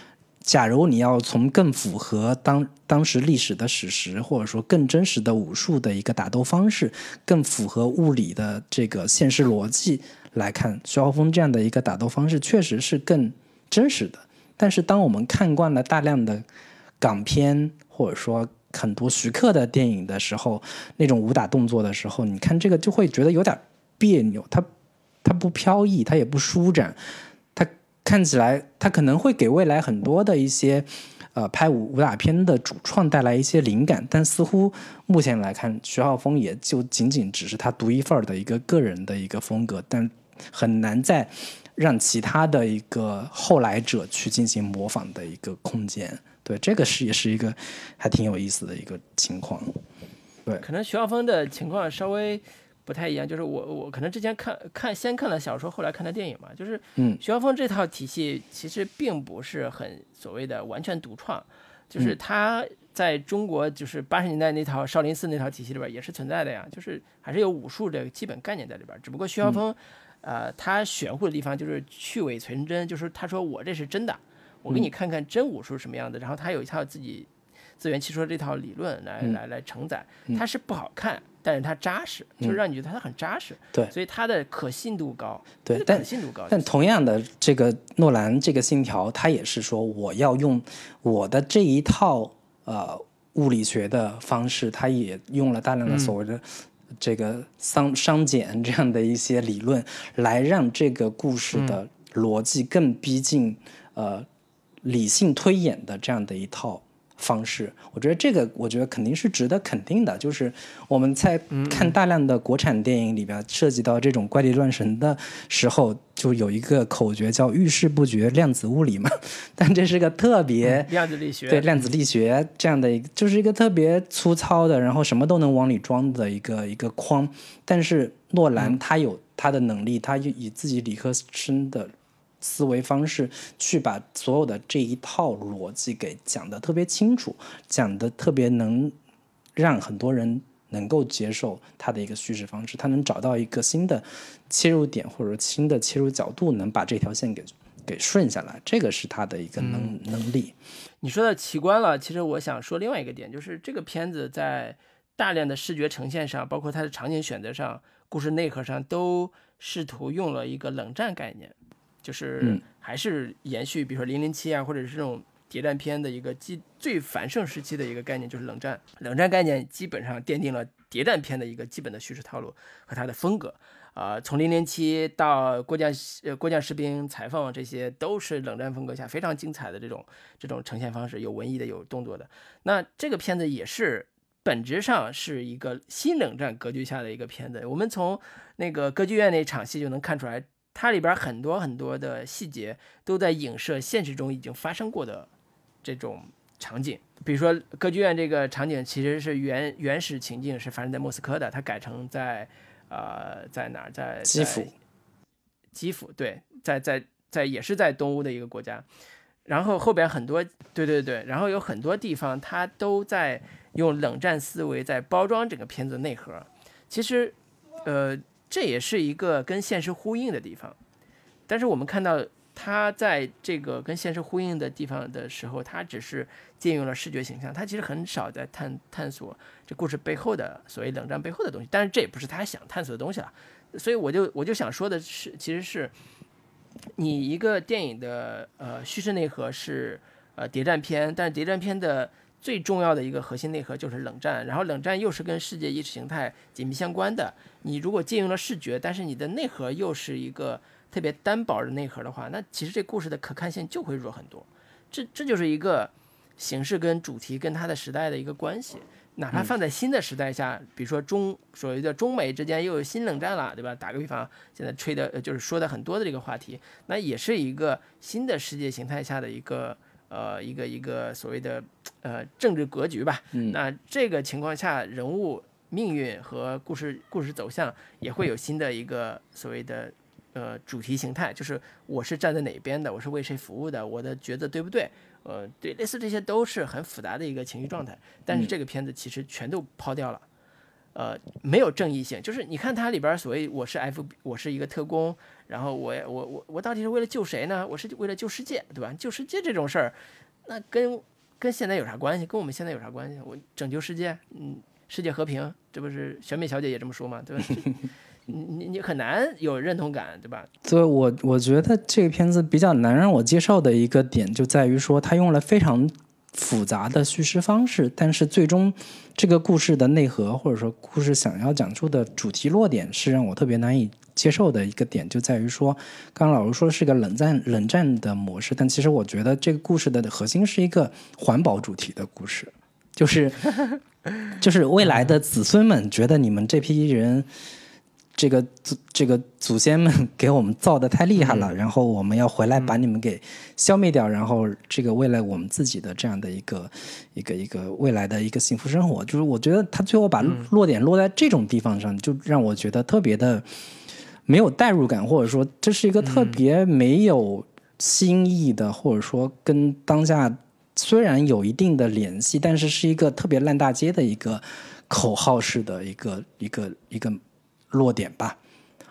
假如你要从更符合当当时历史的史实，或者说更真实的武术的一个打斗方式，更符合物理的这个现实逻辑来看，徐浩峰这样的一个打斗方式确实是更真实的。但是当我们看惯了大量的港片，或者说很多徐克的电影的时候，那种武打动作的时候，你看这个就会觉得有点别扭。它它不飘逸，它也不舒展，看起来它可能会给未来很多的一些呃拍武武打片的主创带来一些灵感，但似乎目前来看，徐浩峰也就仅仅只是他独一份儿的一个个人的一个风格，但很难再让其他的一个后来者去进行模仿的一个空间。对，这个是也是一个还挺有意思的一个情况。对，可能徐浩峰的情况稍微不太一样，就是我我可能之前看看先看了小说，后来看的电影嘛，就是嗯，徐浩峰这套体系其实并不是很所谓的完全独创，就是他在中国就是八十年代那套少林寺那套体系里边也是存在的呀，就是还是有武术这个基本概念在里边，只不过徐浩峰呃他玄乎的地方就是去伪存真，就是他说我这是真的。我给你看看真武术什么样的，然后他有一套自己自圆其说这套理论来来来承载，它是不好看，但是它扎实，就是让你觉得它很扎实。对，所以它的可信度高。对，可信度高。但同样的，这个诺兰这个信条，他也是说我要用我的这一套呃物理学的方式，他也用了大量的所谓的这个熵熵减这样的一些理论，来让这个故事的逻辑更逼近呃。理性推演的这样的一套方式，我觉得这个，我觉得肯定是值得肯定的。就是我们在看大量的国产电影里边，涉及到这种怪力乱神的时候，就有一个口诀叫“遇事不决量子物理”嘛。[LAUGHS] 但这是个特别量子力学，对量子力学这样的一个，就是一个特别粗糙的，然后什么都能往里装的一个一个框。但是诺兰他有他的能力，他以自己理科生的。思维方式去把所有的这一套逻辑给讲得特别清楚，讲得特别能让很多人能够接受他的一个叙事方式，他能找到一个新的切入点或者新的切入角度，能把这条线给给顺下来，这个是他的一个能能力。你说到奇观了，其实我想说另外一个点，就是这个片子在大量的视觉呈现上，包括它的场景选择上、故事内核上，都试图用了一个冷战概念。就是还是延续，比如说零零七啊，或者是这种谍战片的一个基最繁盛时期的一个概念，就是冷战。冷战概念基本上奠定了谍战片的一个基本的叙事套路和它的风格。啊，从零零七到郭将呃郭将士兵、采访，这些都是冷战风格下非常精彩的这种这种呈现方式，有文艺的，有动作的。那这个片子也是本质上是一个新冷战格局下的一个片子。我们从那个歌剧院那场戏就能看出来。它里边很多很多的细节都在影射现实中已经发生过的这种场景，比如说歌剧院这个场景其实是原原始情境是发生在莫斯科的，它改成在呃在哪儿在基辅，基辅对，在在在也是在东欧的一个国家，然后后边很多对对对，然后有很多地方它都在用冷战思维在包装整个片子内核，其实呃。这也是一个跟现实呼应的地方，但是我们看到他在这个跟现实呼应的地方的时候，他只是借用了视觉形象，他其实很少在探探索这故事背后的所谓冷战背后的东西。但是这也不是他想探索的东西了。所以我就我就想说的是，其实是你一个电影的呃叙事内核是呃谍战片，但是谍战片的最重要的一个核心内核就是冷战，然后冷战又是跟世界意识形态紧密相关的。你如果借用了视觉，但是你的内核又是一个特别单薄的内核的话，那其实这故事的可看性就会弱很多。这这就是一个形式跟主题跟它的时代的一个关系。哪怕放在新的时代下，比如说中所谓的中美之间又有新冷战了，对吧？打个比方，现在吹的就是说的很多的这个话题，那也是一个新的世界形态下的一个呃一个一个所谓的呃政治格局吧。那这个情况下，人物命运和故事故事走向也会有新的一个所谓的呃主题形态，就是我是站在哪边的，我是为谁服务的，我的抉择对不对？呃，对，类似这些都是很复杂的一个情绪状态，但是这个片子其实全都抛掉了，呃，没有正义性，就是你看它里边所谓我是 F，我是一个特工，然后我我我我到底是为了救谁呢？我是为了救世界，对吧？救世界这种事儿，那跟跟现在有啥关系？跟我们现在有啥关系？我拯救世界，嗯，世界和平，这不是选美小姐也这么说吗？对吧？[LAUGHS] 你你你很难有认同感，对吧？[LAUGHS] 所以，我我觉得这个片子比较难让我接受的一个点，就在于说，它用了非常复杂的叙事方式，但是最终这个故事的内核，或者说故事想要讲述的主题落点，是让我特别难以接受的一个点，就在于说，刚刚老师说是个冷战冷战的模式，但其实我觉得这个故事的核心是一个环保主题的故事，就是 [LAUGHS] 就是未来的子孙们觉得你们这批人。这个祖这个祖先们给我们造的太厉害了，然后我们要回来把你们给消灭掉，然后这个为了我们自己的这样的一个一个一个未来的一个幸福生活，就是我觉得他最后把落点落在这种地方上，就让我觉得特别的没有代入感，或者说这是一个特别没有新意的，或者说跟当下虽然有一定的联系，但是是一个特别烂大街的一个口号式的一个一个一个。落点吧，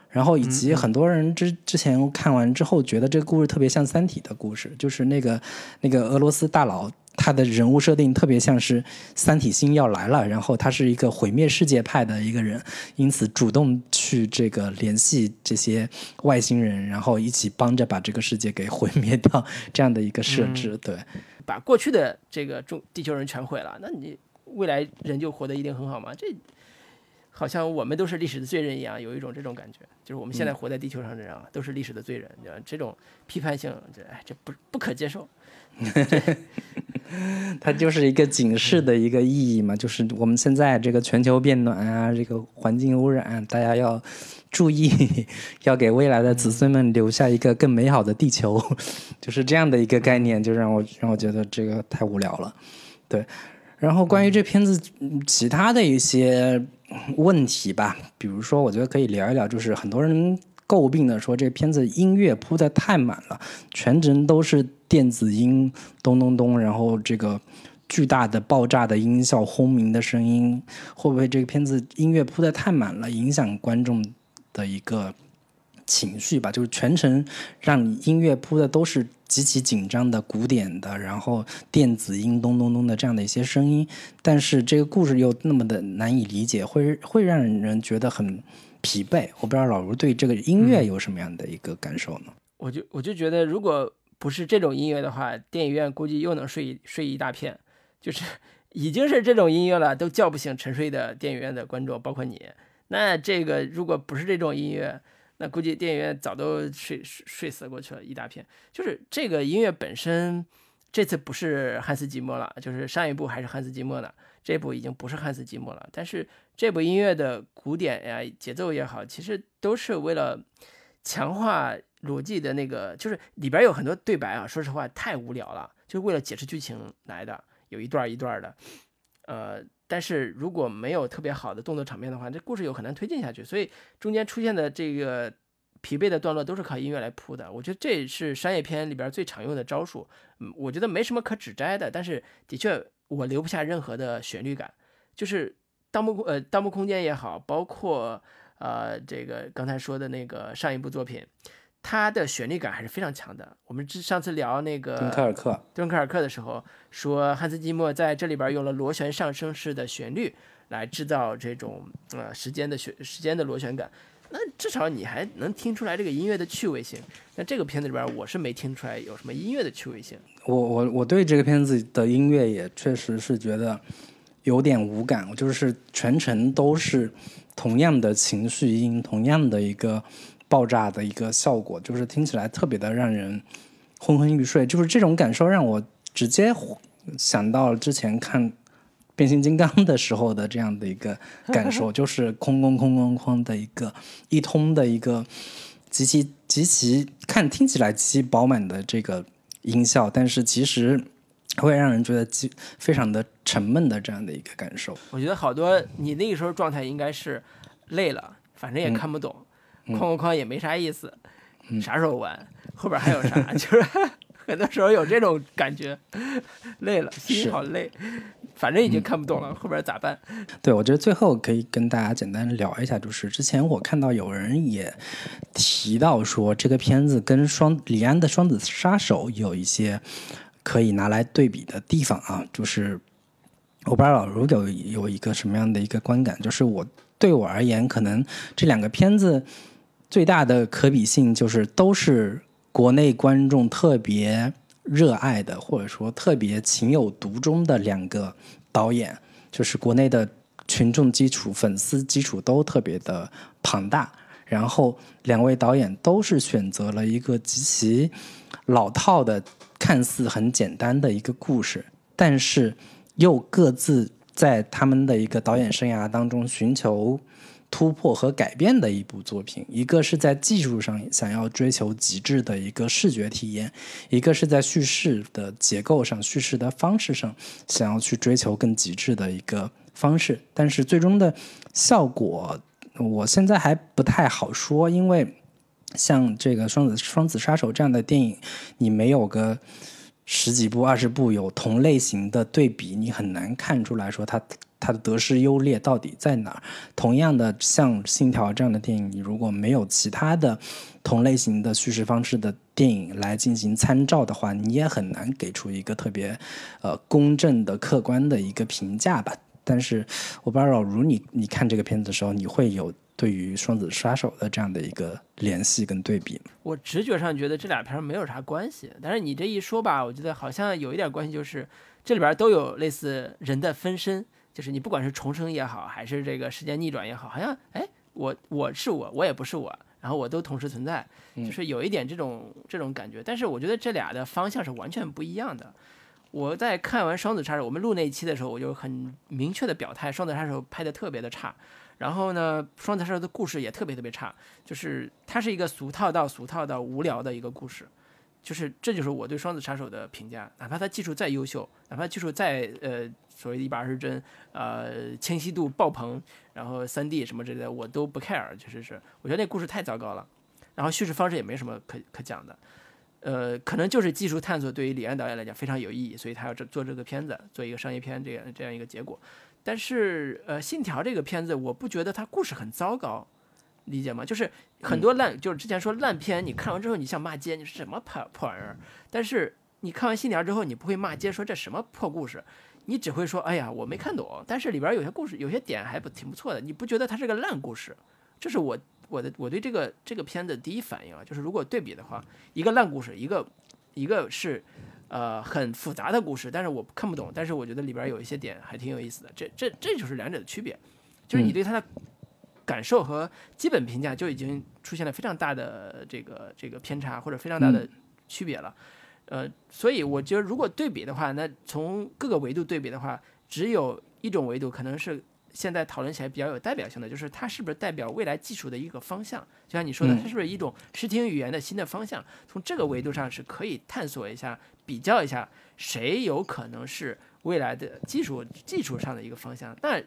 然后以及很多人之之前看完之后，觉得这个故事特别像《三体》的故事，就是那个那个俄罗斯大佬，他的人物设定特别像是三体星要来了，然后他是一个毁灭世界派的一个人，因此主动去这个联系这些外星人，然后一起帮着把这个世界给毁灭掉，这样的一个设置。对，把过去的这个中地球人全毁了，那你未来人就活得一定很好吗？这？好像我们都是历史的罪人一样，有一种这种感觉，就是我们现在活在地球上的人啊，都是历史的罪人，这种批判性，这哎，这不不可接受。[LAUGHS] 它就是一个警示的一个意义嘛，就是我们现在这个全球变暖啊，这个环境污染，大家要注意，[LAUGHS] 要给未来的子孙们留下一个更美好的地球，[LAUGHS] 就是这样的一个概念，就让我让我觉得这个太无聊了，对。然后关于这片子其他的一些问题吧，比如说，我觉得可以聊一聊，就是很多人诟病的说，这片子音乐铺的太满了，全程都是电子音，咚咚咚，然后这个巨大的爆炸的音效、轰鸣的声音，会不会这个片子音乐铺的太满了，影响观众的一个？情绪吧，就是全程让你音乐铺的都是极其紧张的古典的，然后电子音咚咚咚的这样的一些声音，但是这个故事又那么的难以理解，会会让人觉得很疲惫。我不知道老卢对这个音乐有什么样的一个感受呢？我就我就觉得，如果不是这种音乐的话，电影院估计又能睡睡一大片。就是 [LAUGHS] 已经是这种音乐了，都叫不醒沉睡的电影院的观众，包括你。那这个如果不是这种音乐，那估计电影院早都睡睡睡死过去了，一大片。就是这个音乐本身，这次不是汉斯季默了，就是上一部还是汉斯季默的，这部已经不是汉斯季默了。但是这部音乐的鼓点呀、节奏也好，其实都是为了强化逻辑的那个，就是里边有很多对白啊，说实话太无聊了，就为了解释剧情来的，有一段一段的，呃。但是如果没有特别好的动作场面的话，这故事有很难推进下去。所以中间出现的这个疲惫的段落都是靠音乐来铺的。我觉得这是商业片里边最常用的招数。嗯，我觉得没什么可指摘的。但是的确，我留不下任何的旋律感。就是《盗墓呃盗墓空间》也好，包括呃这个刚才说的那个上一部作品，它的旋律感还是非常强的。我们之上次聊那个敦刻尔克，敦刻尔克的时候，说汉斯季默在这里边用了螺旋上升式的旋律来制造这种呃时间的旋时间的螺旋感。那至少你还能听出来这个音乐的趣味性。那这个片子里边，我是没听出来有什么音乐的趣味性。我我我对这个片子的音乐也确实是觉得有点无感，就是全程都是同样的情绪音，同样的一个爆炸的一个效果，就是听起来特别的让人昏昏欲睡。就是这种感受让我直接想到之前看。变形金刚的时候的这样的一个感受，[LAUGHS] 就是哐哐哐哐哐的一个一通的一个极其极其看听起来极其饱满的这个音效，但是其实会让人觉得极非常的沉闷的这样的一个感受。我觉得好多你那个时候状态应该是累了，反正也看不懂，哐哐哐也没啥意思，啥时候完？后边还有啥？[LAUGHS] 就是很多时候有这种感觉，[LAUGHS] 累了，心好累。反正已经看不懂了，后边咋办？对，我觉得最后可以跟大家简单聊一下，就是之前我看到有人也提到说，这个片子跟双李安的《双子杀手》有一些可以拿来对比的地方啊。就是我不知道老卢有有一个什么样的一个观感，就是我对我而言，可能这两个片子最大的可比性就是都是国内观众特别。热爱的，或者说特别情有独钟的两个导演，就是国内的群众基础、粉丝基础都特别的庞大。然后两位导演都是选择了一个极其老套的、看似很简单的一个故事，但是又各自在他们的一个导演生涯当中寻求。突破和改变的一部作品，一个是在技术上想要追求极致的一个视觉体验，一个是在叙事的结构上、叙事的方式上想要去追求更极致的一个方式。但是最终的效果，我现在还不太好说，因为像这个《双子双子杀手》这样的电影，你没有个十几部、二十部有同类型的对比，你很难看出来说它。它的得失优劣到底在哪儿？同样的，像《信条》这样的电影，你如果没有其他的同类型的叙事方式的电影来进行参照的话，你也很难给出一个特别呃公正的、客观的一个评价吧。但是，我不知道，如你你看这个片子的时候，你会有对于《双子杀手》的这样的一个联系跟对比？我直觉上觉得这俩片没有啥关系，但是你这一说吧，我觉得好像有一点关系，就是这里边都有类似人的分身。就是你不管是重生也好，还是这个时间逆转也好，好像哎，我我是我，我也不是我，然后我都同时存在，就是有一点这种这种感觉。但是我觉得这俩的方向是完全不一样的。我在看完《双子杀手》，我们录那一期的时候，我就很明确的表态，《双子杀手》拍的特别的差。然后呢，《双子杀手》的故事也特别特别差，就是它是一个俗套到俗套到无聊的一个故事。就是这就是我对双子杀手的评价，哪怕他技术再优秀，哪怕技术再呃所谓的一百二十帧，呃清晰度爆棚，然后三 D 什么之类的，我都不 care，确实是，我觉得那故事太糟糕了，然后叙事方式也没什么可可讲的，呃，可能就是技术探索对于李安导演来讲非常有意义，所以他要这做这个片子，做一个商业片这样这样一个结果，但是呃信条这个片子，我不觉得它故事很糟糕。理解吗？就是很多烂，就是之前说烂片，你看完之后你想骂街，你是什么破破玩意儿？但是你看完《信条》之后，你不会骂街，说这什么破故事，你只会说，哎呀，我没看懂。但是里边有些故事，有些点还不挺不错的，你不觉得它是个烂故事？这是我我的我对这个这个片子第一反应啊，就是如果对比的话，一个烂故事，一个一个是呃很复杂的故事，但是我看不懂，但是我觉得里边有一些点还挺有意思的，这这这就是两者的区别，就是你对它的。感受和基本评价就已经出现了非常大的这个这个偏差或者非常大的区别了，呃，所以我觉得如果对比的话，那从各个维度对比的话，只有一种维度可能是现在讨论起来比较有代表性的，就是它是不是代表未来技术的一个方向？就像你说的，它是不是一种视听语言的新的方向？从这个维度上是可以探索一下、比较一下，谁有可能是未来的技术技术上的一个方向？那。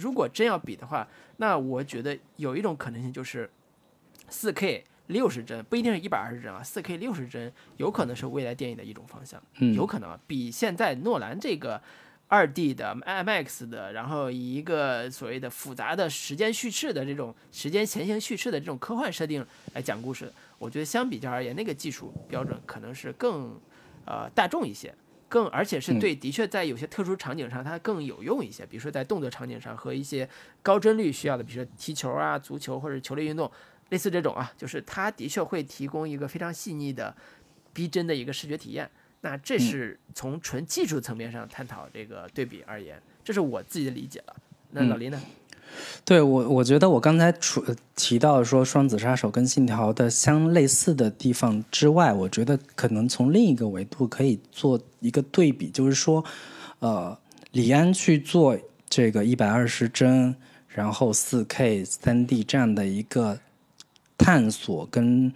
如果真要比的话，那我觉得有一种可能性就是，四 K 六十帧不一定是一百二十帧啊，四 K 六十帧有可能是未来电影的一种方向，有可能比现在诺兰这个二 D 的 IMAX 的，然后以一个所谓的复杂的时间叙事的这种时间前行叙事的这种科幻设定来讲故事，我觉得相比较而言，那个技术标准可能是更呃大众一些，更而且是对的确在有些特殊场景上它更有用一些，比如说在动作场景上和一些高帧率需要的，比如说踢球啊、足球或者球类运动，类似这种啊，就是它的确会提供一个非常细腻的、逼真的一个视觉体验。那这是从纯技术层面上探讨这个对比而言，这是我自己的理解了。那老林呢？对我，我觉得我刚才除提到说《双子杀手》跟《信条》的相类似的地方之外，我觉得可能从另一个维度可以做一个对比，就是说，呃，李安去做这个一百二十帧，然后四 K 三 D 这样的一个探索跟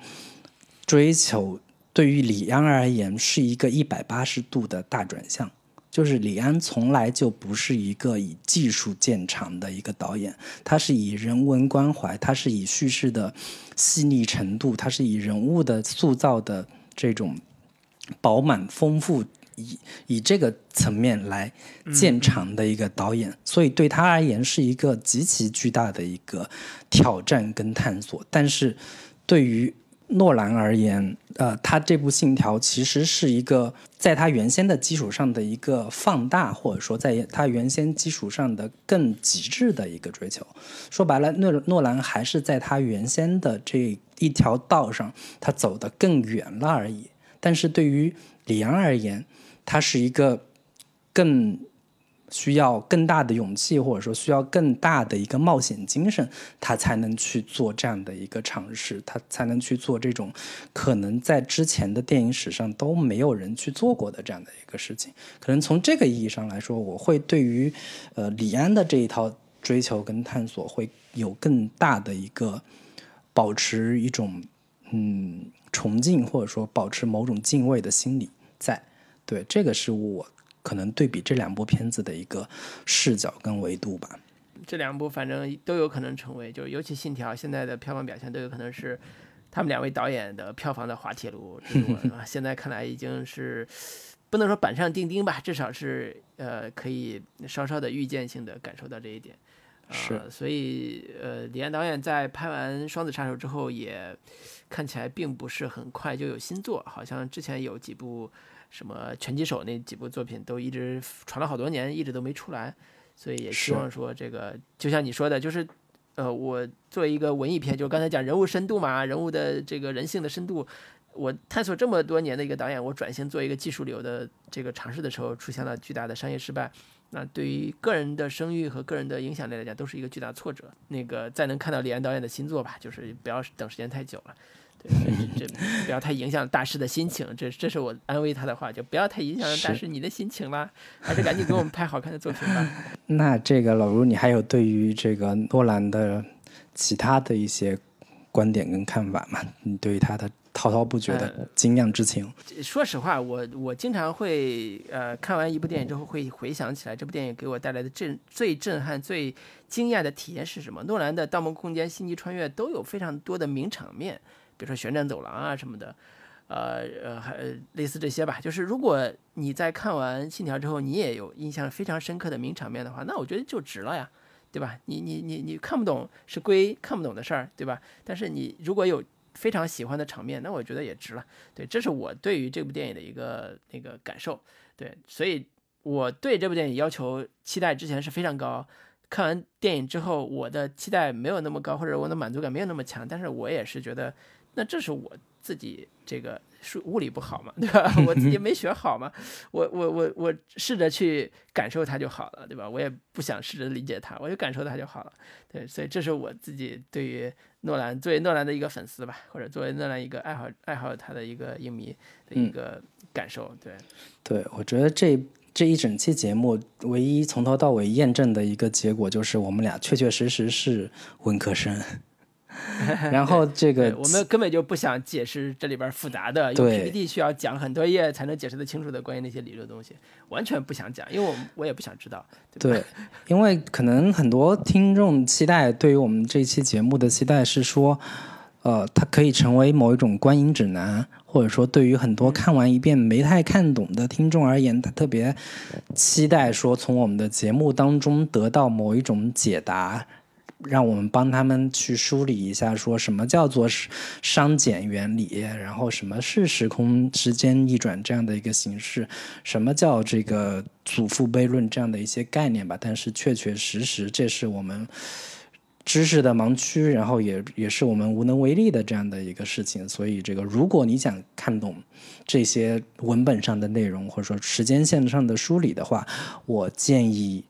追求。对于李安而言，是一个一百八十度的大转向。就是李安从来就不是一个以技术见长的一个导演，他是以人文关怀，他是以叙事的细腻程度，他是以人物的塑造的这种饱满丰富，以以这个层面来见长的一个导演。所以对他而言，是一个极其巨大的一个挑战跟探索。但是对于诺兰而言，呃，他这部《信条》其实是一个在他原先的基础上的一个放大，或者说在他原先基础上的更极致的一个追求。说白了，诺诺兰还是在他原先的这一条道上，他走得更远了而已。但是对于李阳而言，他是一个更。需要更大的勇气，或者说需要更大的一个冒险精神，他才能去做这样的一个尝试，他才能去做这种可能在之前的电影史上都没有人去做过的这样的一个事情。可能从这个意义上来说，我会对于呃李安的这一套追求跟探索会有更大的一个保持一种嗯崇敬，或者说保持某种敬畏的心理在。对，这个是我。可能对比这两部片子的一个视角跟维度吧。这两部反正都有可能成为，就是尤其《信条》现在的票房表现都有可能是他们两位导演的票房的滑铁卢。[LAUGHS] 现在看来已经是不能说板上钉钉吧，至少是呃可以稍稍的预见性的感受到这一点。是，所以呃，李安导演在拍完《双子杀手》之后，也看起来并不是很快就有新作，好像之前有几部。什么拳击手那几部作品都一直传了好多年，一直都没出来，所以也希望说这个，就像你说的，就是，呃，我作为一个文艺片，就刚才讲人物深度嘛，人物的这个人性的深度，我探索这么多年的一个导演，我转型做一个技术流的这个尝试的时候，出现了巨大的商业失败，那对于个人的声誉和个人的影响力来讲，都是一个巨大挫折。那个再能看到李安导演的新作吧，就是不要等时间太久了。这不要太影响大师的心情，这这是我安慰他的话，就不要太影响大师你的心情了，还是赶紧给我们拍好看的作品吧。[LAUGHS] 那这个老卢，你还有对于这个诺兰的其他的一些观点跟看法吗？你对于他的滔滔不绝的惊讶之情？说实话，我我经常会呃看完一部电影之后会回想起来，这部电影给我带来的震最震撼、最惊讶的体验是什么？诺兰的《盗梦空间》《星际穿越》都有非常多的名场面。比如说旋转走廊啊什么的，呃呃，还类似这些吧。就是如果你在看完《信条》之后，你也有印象非常深刻的名场面的话，那我觉得就值了呀，对吧？你你你你看不懂是归看不懂的事儿，对吧？但是你如果有非常喜欢的场面，那我觉得也值了。对，这是我对于这部电影的一个那个感受。对，所以我对这部电影要求期待之前是非常高。看完电影之后，我的期待没有那么高，或者我的满足感没有那么强，但是我也是觉得。那这是我自己这个数物理不好嘛，对吧？[LAUGHS] 我自己没学好嘛，我我我我试着去感受它就好了，对吧？我也不想试着理解它，我就感受它就好了。对，所以这是我自己对于诺兰作为诺兰的一个粉丝吧，或者作为诺兰一个爱好爱好他的一个影迷的一个感受。对，对我觉得这这一整期节目唯一从头到尾验证的一个结果就是我们俩确确实实是文科生。[LAUGHS] 然后这个我们根本就不想解释这里边复杂的，用 PPT 需要讲很多页才能解释得清楚的关于那些理论东西，完全不想讲，因为我我也不想知道。对，因为可能很多听众期待对于我们这期节目的期待是说，呃，它可以成为某一种观影指南，或者说对于很多看完一遍没太看懂的听众而言，他特别期待说从我们的节目当中得到某一种解答。让我们帮他们去梳理一下，说什么叫做熵减原理，然后什么是时空时间逆转这样的一个形式，什么叫这个祖父悖论这样的一些概念吧。但是确确实实，这是我们知识的盲区，然后也也是我们无能为力的这样的一个事情。所以，这个如果你想看懂这些文本上的内容，或者说时间线上的梳理的话，我建议。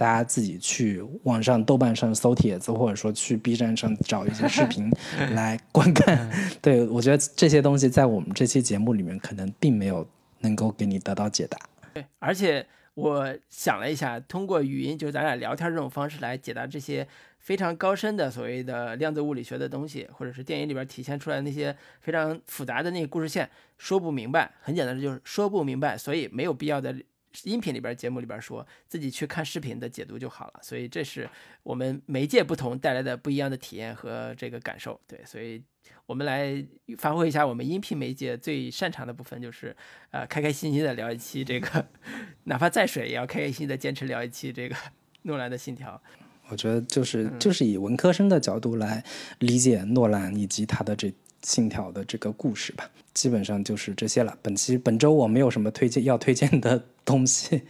大家自己去网上、豆瓣上搜帖子，或者说去 B 站上找一些视频 [LAUGHS] 来观看。[LAUGHS] 对我觉得这些东西在我们这期节目里面可能并没有能够给你得到解答。对，而且我想了一下，通过语音就是咱俩聊天这种方式来解答这些非常高深的所谓的量子物理学的东西，或者是电影里边体现出来那些非常复杂的那个故事线，说不明白。很简单的就是说不明白，所以没有必要的。音频里边、节目里边说自己去看视频的解读就好了，所以这是我们媒介不同带来的不一样的体验和这个感受。对，所以我们来发挥一下我们音频媒介最擅长的部分，就是呃，开开心心的聊一期这个，[LAUGHS] 哪怕再水也要开开心心的坚持聊一期这个 [LAUGHS] 诺兰的《信条》。我觉得就是就是以文科生的角度来理解诺兰以及他的这。信条的这个故事吧，基本上就是这些了。本期本周我没有什么推荐要推荐的东西，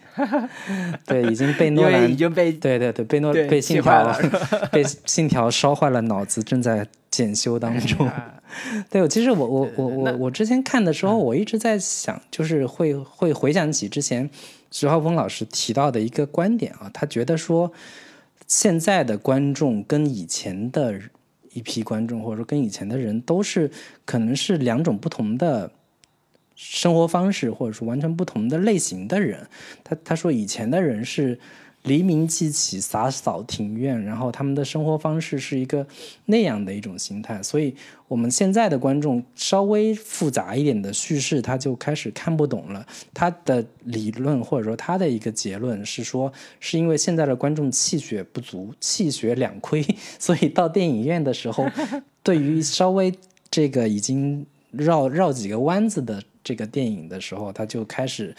[LAUGHS] 对，已经被诺兰已经被对对对被诺被信条 [LAUGHS] 被信条烧坏了脑子，正在检修当中。对，其实我我我我我之前看的时候，我一直在想，就是会会回想起之前徐浩峰老师提到的一个观点啊，他觉得说现在的观众跟以前的。一批观众，或者说跟以前的人都是可能是两种不同的生活方式，或者说完全不同的类型的人。他他说以前的人是。黎明即起，洒扫庭院，然后他们的生活方式是一个那样的一种心态，所以我们现在的观众稍微复杂一点的叙事，他就开始看不懂了。他的理论或者说他的一个结论是说，是因为现在的观众气血不足，气血两亏，所以到电影院的时候，对于稍微这个已经绕绕几个弯子的这个电影的时候，他就开始。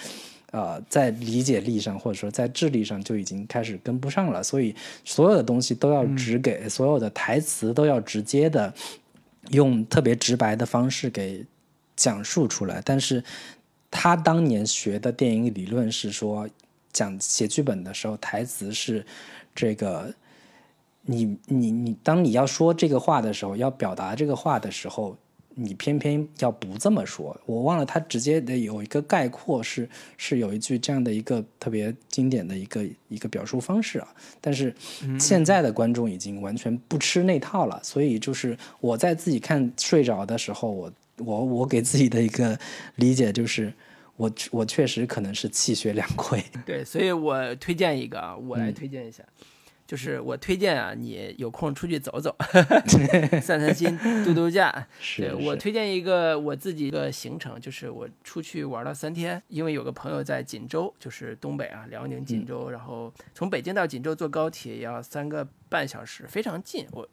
呃，在理解力上或者说在智力上就已经开始跟不上了，所以所有的东西都要直给，所有的台词都要直接的用特别直白的方式给讲述出来。但是他当年学的电影理论是说，讲写剧本的时候，台词是这个，你你你，当你要说这个话的时候，要表达这个话的时候。你偏偏要不这么说，我忘了他直接的有一个概括是是有一句这样的一个特别经典的一个一个表述方式啊，但是现在的观众已经完全不吃那套了，所以就是我在自己看睡着的时候，我我我给自己的一个理解就是我我确实可能是气血两亏。对，所以我推荐一个啊，我来推荐一下。就是我推荐啊，你有空出去走走，[LAUGHS] 散散心，度度假。[LAUGHS] 是我推荐一个我自己的行程，就是我出去玩了三天，因为有个朋友在锦州，就是东北啊，辽宁锦州，然后从北京到锦州坐高铁要三个半小时，非常近。我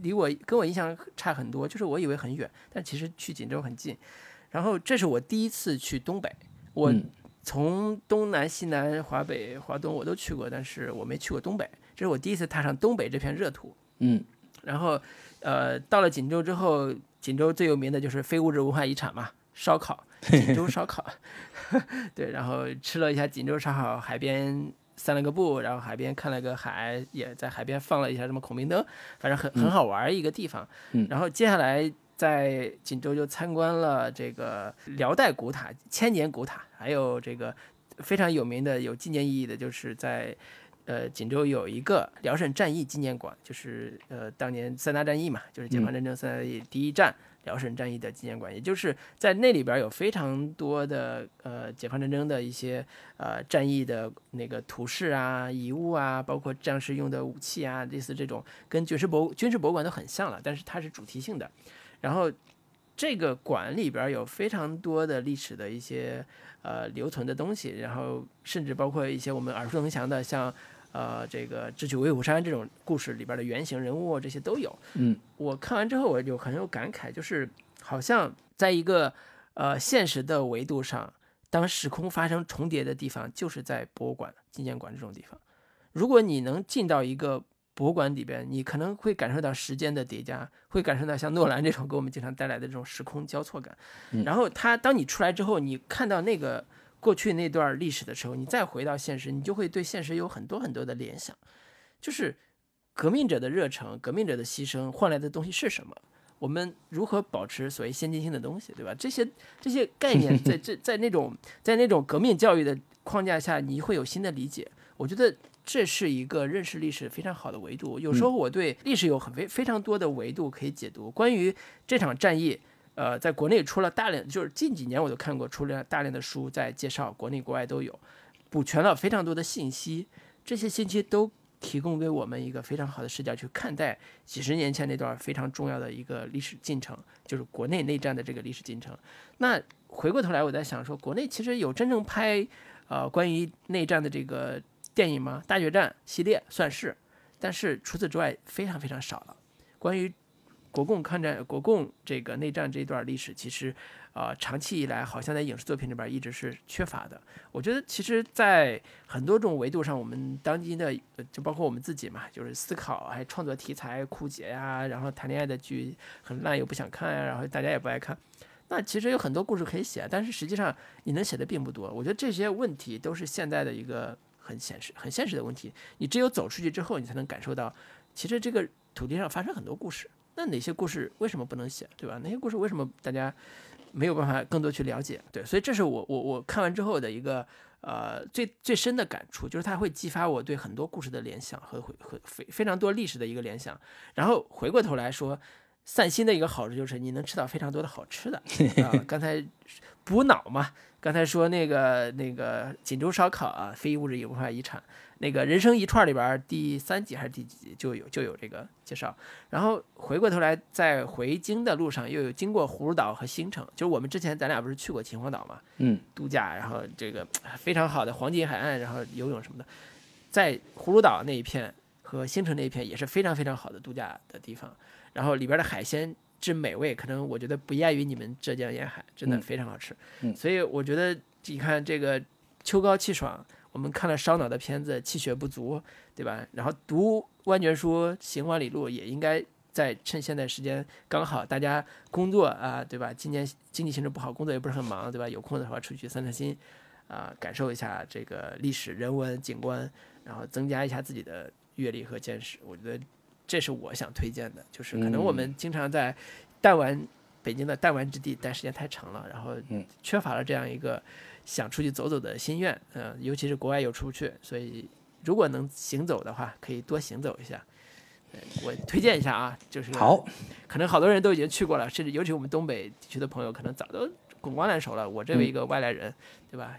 离我跟我印象差很多，就是我以为很远，但其实去锦州很近。然后这是我第一次去东北，我从东南西南华北华东我都去过，但是我没去过东北。这是我第一次踏上东北这片热土，嗯，然后，呃，到了锦州之后，锦州最有名的就是非物质文化遗产嘛，烧烤，锦州烧烤，[LAUGHS] 对，然后吃了一下锦州烧烤，海边散了个步，然后海边看了个海，也在海边放了一下什么孔明灯，反正很很好玩一个地方。然后接下来在锦州就参观了这个辽代古塔、千年古塔，还有这个非常有名的、有纪念意义的，就是在。呃，锦州有一个辽沈战役纪念馆，就是呃，当年三大战役嘛，就是解放战争三大战役第一战辽沈战役的纪念馆，也就是在那里边有非常多的呃解放战争的一些呃战役的那个图示啊、遗物啊，包括战士用的武器啊，类似这种跟军事博军事博物馆都很像了，但是它是主题性的。然后这个馆里边有非常多的历史的一些呃留存的东西，然后甚至包括一些我们耳熟能详的像。呃，这个智取威虎山这种故事里边的原型人物这些都有。嗯，我看完之后我就很有感慨，就是好像在一个呃现实的维度上，当时空发生重叠的地方，就是在博物馆、纪念馆这种地方。如果你能进到一个博物馆里边，你可能会感受到时间的叠加，会感受到像诺兰这种给我们经常带来的这种时空交错感。然后他当你出来之后，你看到那个过去那段历史的时候，你再回到现实，你就会对现实有很多很多的联想。就是革命者的热诚，革命者的牺牲换来的东西是什么？我们如何保持所谓先进性的东西，对吧？这些这些概念，[LAUGHS] 在这在那种在那种革命教育的框架下，你会有新的理解。我觉得这是一个认识历史非常好的维度。有时候我对历史有很非非常多的维度可以解读。关于这场战役，呃，在国内出了大量，就是近几年我都看过出了大量的书在介绍，国内国外都有，补全了非常多的信息。这些信息都提供给我们一个非常好的视角去看待几十年前那段非常重要的一个历史进程，就是国内内战的这个历史进程。那回过头来，我在想说，国内其实有真正拍呃关于内战的这个。电影吗？大决战系列算是，但是除此之外非常非常少了。关于国共抗战、国共这个内战这一段历史，其实啊，长期以来好像在影视作品里边一直是缺乏的。我觉得，其实，在很多种维度上，我们当今的就包括我们自己嘛，就是思考还创作题材枯竭呀，然后谈恋爱的剧很烂又不想看呀，然后大家也不爱看。那其实有很多故事可以写，但是实际上你能写的并不多。我觉得这些问题都是现在的一个。很现实、很现实的问题，你只有走出去之后，你才能感受到，其实这个土地上发生很多故事。那哪些故事为什么不能写，对吧？哪些故事为什么大家没有办法更多去了解？对，所以这是我我我看完之后的一个呃最最深的感触，就是它会激发我对很多故事的联想和和非非常多历史的一个联想。然后回过头来说，散心的一个好处就是你能吃到非常多的好吃的 [LAUGHS] 啊。刚才补脑嘛。刚才说那个那个锦州烧烤啊，非物质文化遗产，那个人生一串里边第三集还是第几集就有就有这个介绍。然后回过头来，在回京的路上又有经过葫芦岛和新城，就是我们之前咱俩不是去过秦皇岛嘛，嗯，度假，然后这个非常好的黄金海岸，然后游泳什么的，在葫芦岛那一片和新城那一片也是非常非常好的度假的地方，然后里边的海鲜。之美味，可能我觉得不亚于你们浙江沿海，真的非常好吃。嗯，所以我觉得你看这个秋高气爽，我们看了烧脑的片子，气血不足，对吧？然后读万卷书，行万里路，也应该在趁现在时间刚好，大家工作啊，对吧？今年经济形势不好，工作也不是很忙，对吧？有空的话出去散散心，啊，感受一下这个历史人文景观，然后增加一下自己的阅历和见识。我觉得。这是我想推荐的，就是可能我们经常在弹丸北京的弹丸之地待时间太长了，然后缺乏了这样一个想出去走走的心愿，嗯，尤其是国外有出不去，所以如果能行走的话，可以多行走一下。我推荐一下啊，就是好，可能好多人都已经去过了，甚至尤其我们东北地区的朋友，可能早都滚瓜烂熟了。我这为一个外来人，对吧？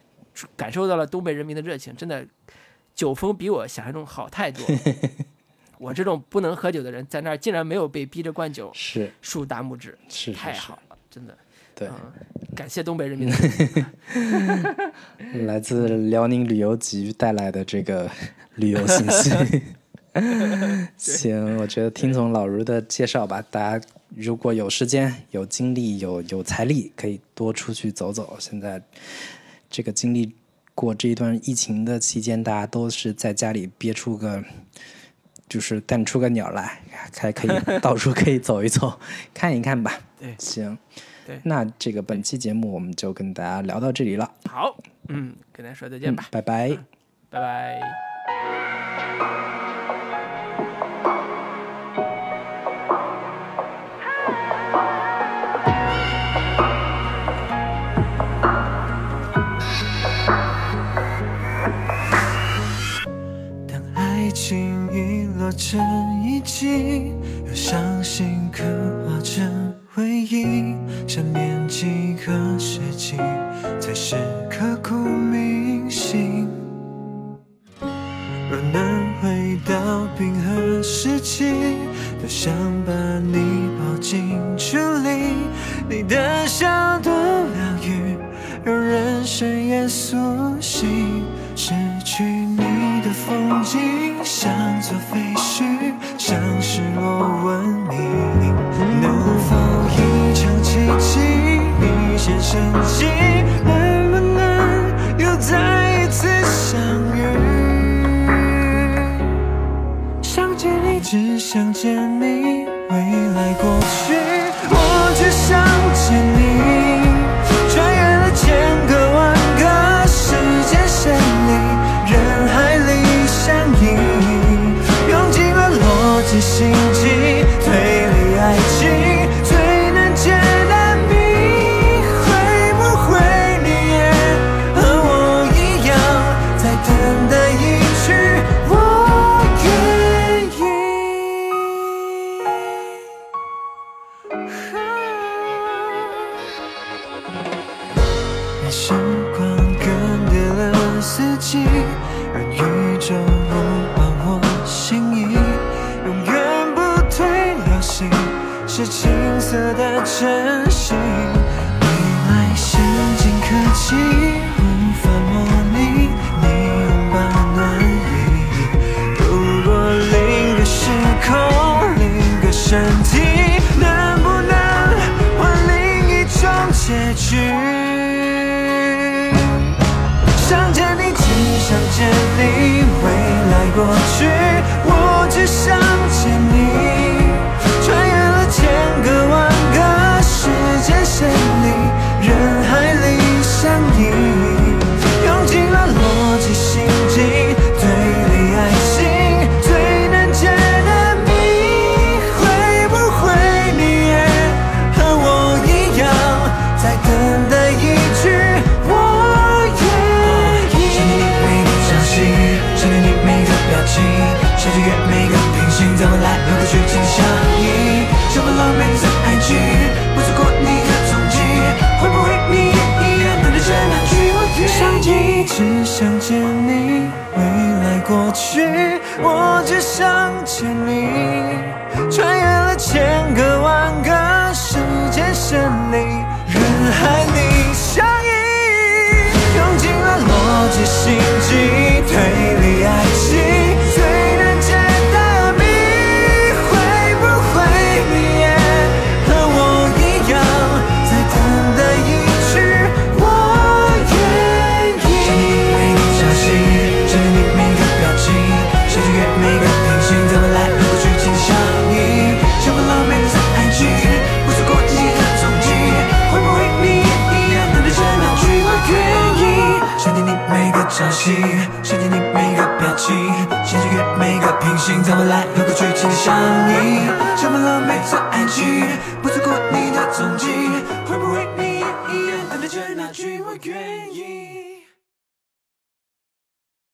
感受到了东北人民的热情，真的，酒风比我想象中好太多。[LAUGHS] 我这种不能喝酒的人，在那儿竟然没有被逼着灌酒，是竖大拇指，是太好了，真的。对，感谢东北人民。[LAUGHS] 来自辽宁旅游局带来的这个旅游信息。[LAUGHS] [LAUGHS] 行，我觉得听从老卢的介绍吧，大家如果有时间、有精力、有有财力，可以多出去走走。现在这个经历过这一段疫情的期间，大家都是在家里憋出个。就是淡出个鸟来，还可以到处可以走一走，看一看吧。对，行。对，那这个本期节目我们就跟大家聊到这里了。好，嗯，跟大家说再见吧，拜拜，拜拜。当爱情已落成遗迹，又伤心刻画成回忆。想念几个世纪，才是刻骨铭心。若能回到冰河时期，多想把你抱进处理。你的笑多疗愈，让人深夜苏醒。失去你的风景，像座废墟，曾经？能不能又再一次相遇？想见你。只想见